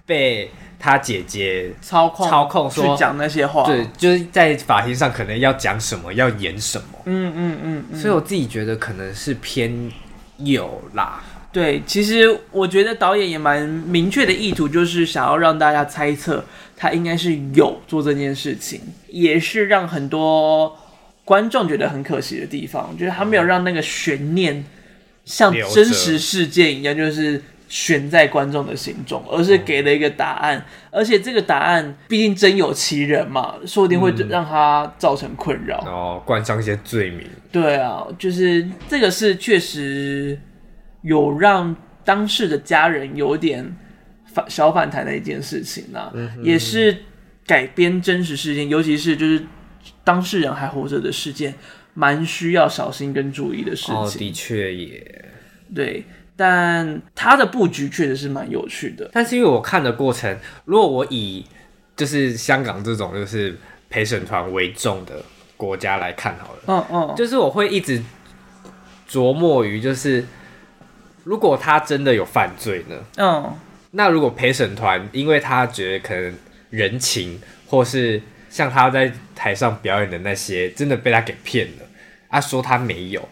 S2: 被他姐姐
S1: 操控
S2: 操控说
S1: 讲那些话，
S2: 对，就是在法庭上可能要讲什么，要演什么，
S1: 嗯嗯嗯，嗯，
S2: 所以我自己觉得可能是偏。有啦，
S1: 对，其实我觉得导演也蛮明确的意图，就是想要让大家猜测他应该是有做这件事情，也是让很多观众觉得很可惜的地方，就是他没有让那个悬念像真实事件一样，就是悬在观众的心中，而是给了一个答案，而且这个答案毕竟真有其人嘛，说不定会让他造成困扰，
S2: 然后冠上一些罪名。
S1: 对啊，就是这个是确实有让当事的家人有点反小反弹的一件事情呢、啊，嗯、也是改编真实事件，尤其是就是当事人还活着的事件，蛮需要小心跟注意的事情。哦，
S2: 的确也
S1: 对，但他的布局确实是蛮有趣的。
S2: 但是因为我看的过程，如果我以就是香港这种就是陪审团为重的。国家来看好了，嗯嗯，就是我会一直琢磨于，就是如果他真的有犯罪呢，嗯，那如果陪审团因为他觉得可能人情，或是像他在台上表演的那些，真的被他给骗了，他说他没有，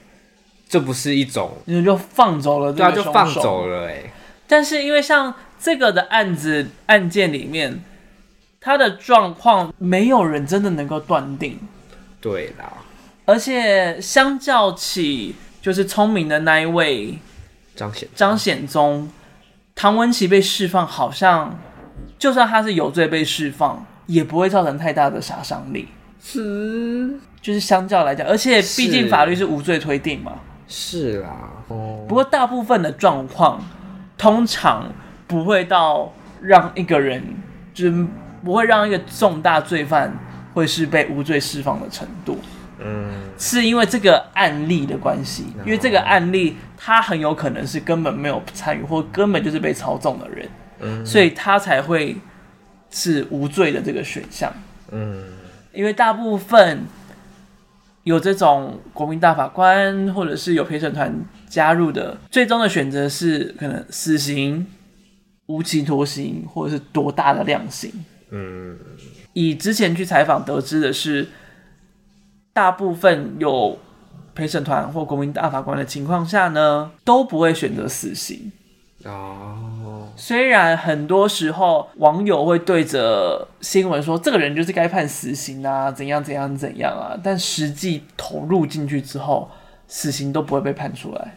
S2: 这不是一种，
S1: 你就放走了，
S2: 对啊，就放走了，哎，
S1: 但是因为像这个的案子案件里面，他的状况没有人真的能够断定。
S2: 对啦，
S1: 而且相较起就是聪明的那一位
S2: 张显
S1: 张显宗，唐文琪被释放，好像就算他是有罪被释放，也不会造成太大的杀伤力。是，就是相较来讲，而且毕竟法律是无罪推定嘛。
S2: 是啦，哦。
S1: 不过大部分的状况，通常不会到让一个人，就是不会让一个重大罪犯。会是被无罪释放的程度，嗯，是因为这个案例的关系，因为这个案例他很有可能是根本没有参与，或根本就是被操纵的人，嗯，所以他才会是无罪的这个选项，嗯，因为大部分有这种国民大法官或者是有陪审团加入的，最终的选择是可能死刑、无期徒刑，或者是多大的量刑，嗯。以之前去采访得知的是，大部分有陪审团或国民大法官的情况下呢，都不会选择死刑。
S2: 哦，
S1: 虽然很多时候网友会对着新闻说这个人就是该判死刑啊，怎样怎样怎样啊，但实际投入进去之后，死刑都不会被判出来。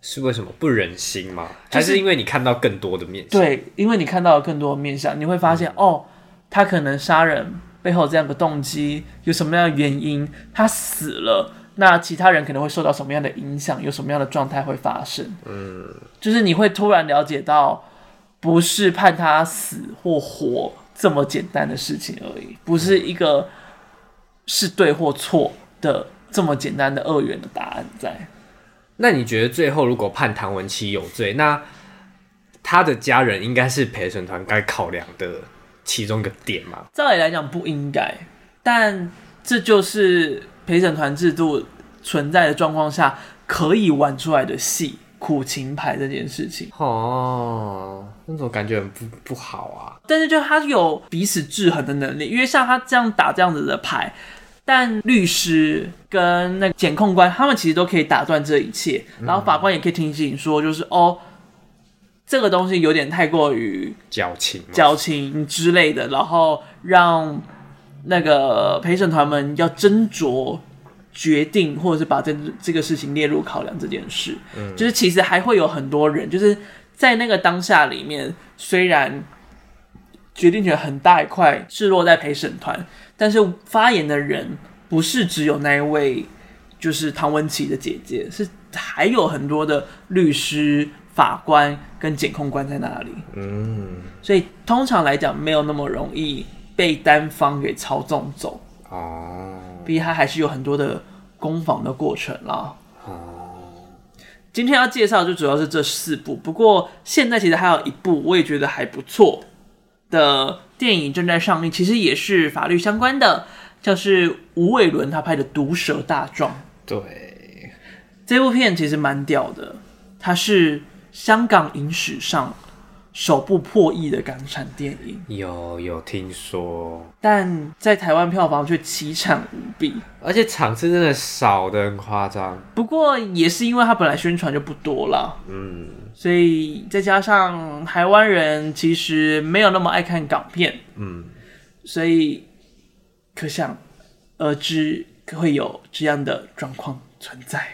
S2: 是为什么？不忍心吗？还是因为你看到更多的面相？
S1: 对，因为你看到了更多的面相，你会发现、嗯、哦，他可能杀人背后这样的动机有什么样的原因？他死了。那其他人可能会受到什么样的影响？有什么样的状态会发生？嗯，就是你会突然了解到，不是判他死或活这么简单的事情而已，不是一个是对或错的这么简单的二元的答案在。
S2: 那你觉得最后如果判唐文琪有罪，那他的家人应该是陪审团该考量的其中一个点吗？
S1: 照理来讲不应该，但这就是。陪审团制度存在的状况下，可以玩出来的戏，苦情牌这件事情，
S2: 哦，那种感觉很不不好啊。
S1: 但是就他有彼此制衡的能力，因为像他这样打这样子的牌，但律师跟那个检控官他们其实都可以打断这一切，然后法官也可以提醒说，就是、嗯、哦，这个东西有点太过于
S2: 矫情、
S1: 矫情之类的，然后让。那个陪审团们要斟酌决定，或者是把这这个事情列入考量这件事，嗯，就是其实还会有很多人，就是在那个当下里面，虽然决定权很大一块是落在陪审团，但是发言的人不是只有那一位，就是唐文琪的姐姐，是还有很多的律师、法官跟检控官在那里，嗯，所以通常来讲没有那么容易。被单方给操纵走哦，毕竟他还是有很多的攻防的过程啦。哦，今天要介绍就主要是这四部，不过现在其实还有一部我也觉得还不错的电影正在上映，其实也是法律相关的，就是吴伟伦他拍的《毒舌大状》。
S2: 对，
S1: 这部片其实蛮屌的，它是香港影史上。首部破亿的港产电影，
S2: 有有听说，
S1: 但在台湾票房却奇惨无比，
S2: 而且场次真的少的很夸张。
S1: 不过也是因为它本来宣传就不多了，嗯，所以再加上台湾人其实没有那么爱看港片，嗯，所以可想而知会有这样的状况存在。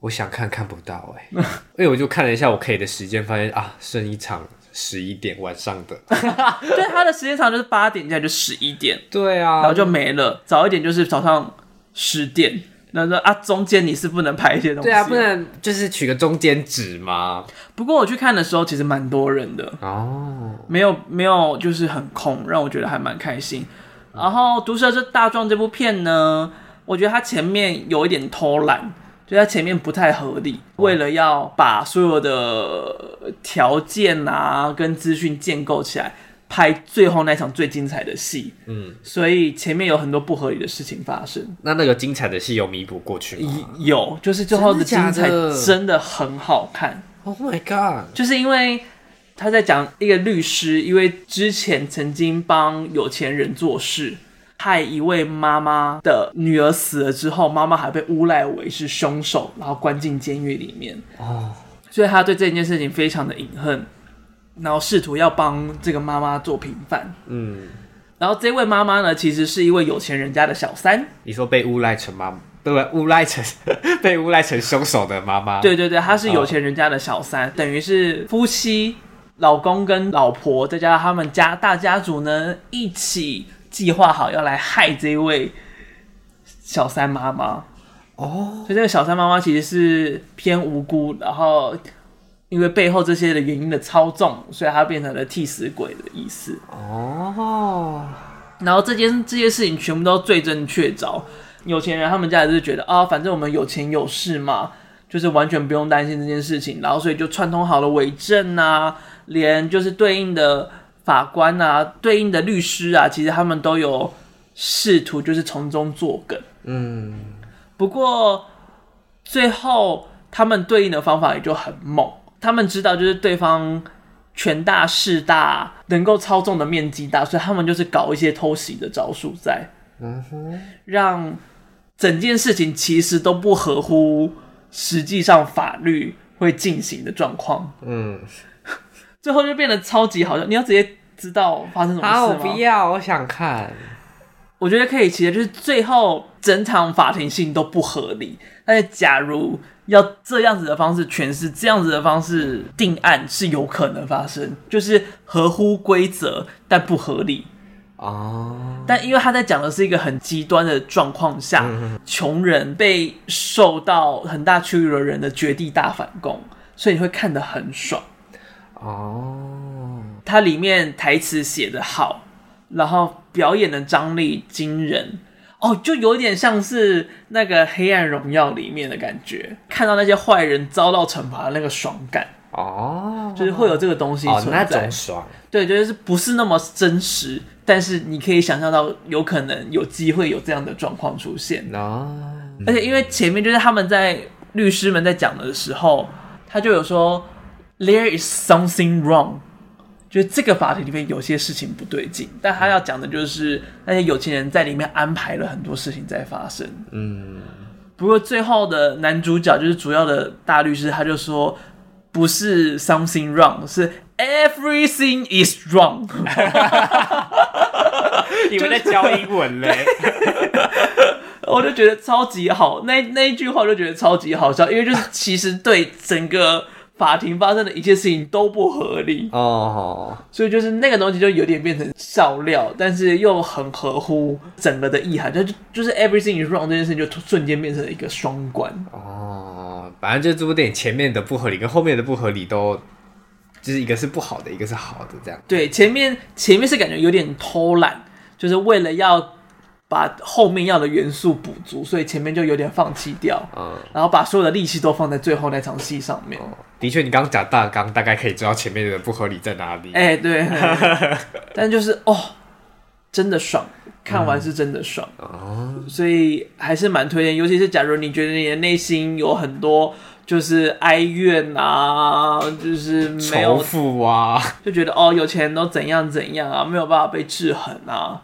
S2: 我想看看不到哎、欸，<laughs> 因为我就看了一下我可以的时间，发现啊，剩一场。十一点晚上的，<laughs>
S1: 对，他的时间长就是八点，现在就十一点，
S2: 对啊，
S1: 然后就没了。早一点就是早上十点，那说啊，中间你是不能拍一些东西，
S2: 对啊，不能就是取个中间值吗？
S1: 不过我去看的时候，其实蛮多人的哦，没有没有，就是很空，让我觉得还蛮开心。然后《毒舌大壮》这部片呢，我觉得它前面有一点偷懒。就在前面不太合理，为了要把所有的条件啊跟资讯建构起来，拍最后那场最精彩的戏，嗯，所以前面有很多不合理的事情发生。
S2: 那那个精彩的戏有弥补过去吗？
S1: 有，就是最后的精彩真的很好看。
S2: Oh my god！
S1: 就是因为他在讲一个律师，因为之前曾经帮有钱人做事。害一位妈妈的女儿死了之后，妈妈还被诬赖为是凶手，然后关进监狱里面。哦，所以他对这件事情非常的隐恨，然后试图要帮这个妈妈做平反。嗯，然后这位妈妈呢，其实是一位有钱人家的小三。
S2: 你说被诬赖成妈妈，对不对？诬赖成被诬赖成凶手的妈妈。
S1: 对对对，她是有钱人家的小三，哦、等于是夫妻、老公跟老婆，再加上他们家大家族呢一起。计划好要来害这位小三妈妈哦，所以这个小三妈妈其实是偏无辜，然后因为背后这些的原因的操纵，所以她变成了替死鬼的意思哦。然后这件这些事情全部都最正确凿，有钱人他们家也是觉得啊、哦，反正我们有钱有势嘛，就是完全不用担心这件事情，然后所以就串通好了伪证啊，连就是对应的。法官啊，对应的律师啊，其实他们都有试图就是从中作梗。嗯，不过最后他们对应的方法也就很猛。他们知道就是对方权大势大，能够操纵的面积大，所以他们就是搞一些偷袭的招数在。嗯，让整件事情其实都不合乎实际上法律会进行的状况。嗯，最后就变得超级好笑。你要直接知道发生什么事吗？
S2: 我不要，我想看。
S1: 我觉得可以期待，就是最后整场法庭性都不合理。但是假如要这样子的方式诠释，这样子的方式定案是有可能发生，就是合乎规则但不合理哦。但因为他在讲的是一个很极端的状况下，穷人被受到很大屈辱的人的绝地大反攻，所以你会看得很爽哦。它里面台词写的好，然后表演的张力惊人。哦，就有点像是那个《黑暗荣耀》里面的感觉，看到那些坏人遭到惩罚的那个爽感哦，就是会有这个东西存在。哦，那种爽，对，就是不是那么真实，但是你可以想象到有可能有机会有这样的状况出现哦。而且因为前面就是他们在律师们在讲的时候，他就有说 “There is something wrong”。就是这个法庭里面有些事情不对劲，但他要讲的就是那些有钱人在里面安排了很多事情在发生。嗯，不过最后的男主角就是主要的大律师，他就说不是 something wrong，是 everything is wrong。<laughs>
S2: 你们在教英文嘞？<laughs>
S1: 我就觉得超级好，那那一句话我就觉得超级好笑，因为就是其实对整个。法庭发生的一切事情都不合理哦，所以就是那个东西就有点变成笑料，但是又很合乎整个的意涵，就就是 everything is wrong 这件事情就瞬间变成了一个双关
S2: 哦。反正就这部电影前面的不合理跟后面的不合理都就是一个是不好的，一个是好的这样。
S1: 对，前面前面是感觉有点偷懒，就是为了要。把后面要的元素补足，所以前面就有点放弃掉，嗯，然后把所有的力气都放在最后那场戏上面。嗯、
S2: 的确，你刚刚讲大纲，大概可以知道前面的不合理在哪里。
S1: 哎、欸，对，<laughs> 但就是哦，真的爽，看完是真的爽，嗯、所以还是蛮推荐。尤其是假如你觉得你的内心有很多就是哀怨啊，就是没有
S2: 仇富啊，
S1: 就觉得哦，有钱人都怎样怎样啊，没有办法被制衡啊。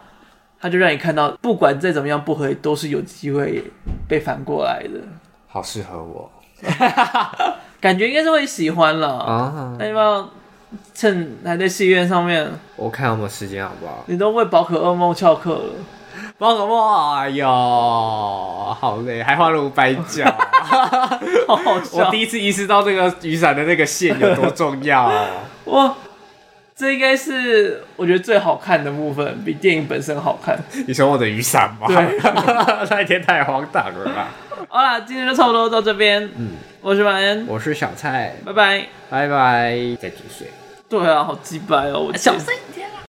S1: 他就让你看到，不管再怎么样不合理，都是有机会被反过来的。
S2: 好适合我，<laughs>
S1: 感觉应该是会喜欢了啊！那要不要趁还在戏院上面？
S2: 我看有没有时间，好不好？
S1: 你都为宝可噩梦翘课了，
S2: 宝可梦，哎呦，好累，还花了五百角，<laughs>
S1: 好好笑。
S2: 我第一次意识到这个雨伞的那个线有多重要啊！<laughs>
S1: 哇。这应该是我觉得最好看的部分，比电影本身好看。<laughs>
S2: 你说我的雨伞吗？
S1: 对，<laughs>
S2: 那一天太荒唐了吧。
S1: 好啦，今天就差不多到这边。嗯，我是马恩，
S2: 我是小蔡，
S1: 拜拜，
S2: 拜拜，再继续。
S1: 对啊，好鸡掰哦，我小声。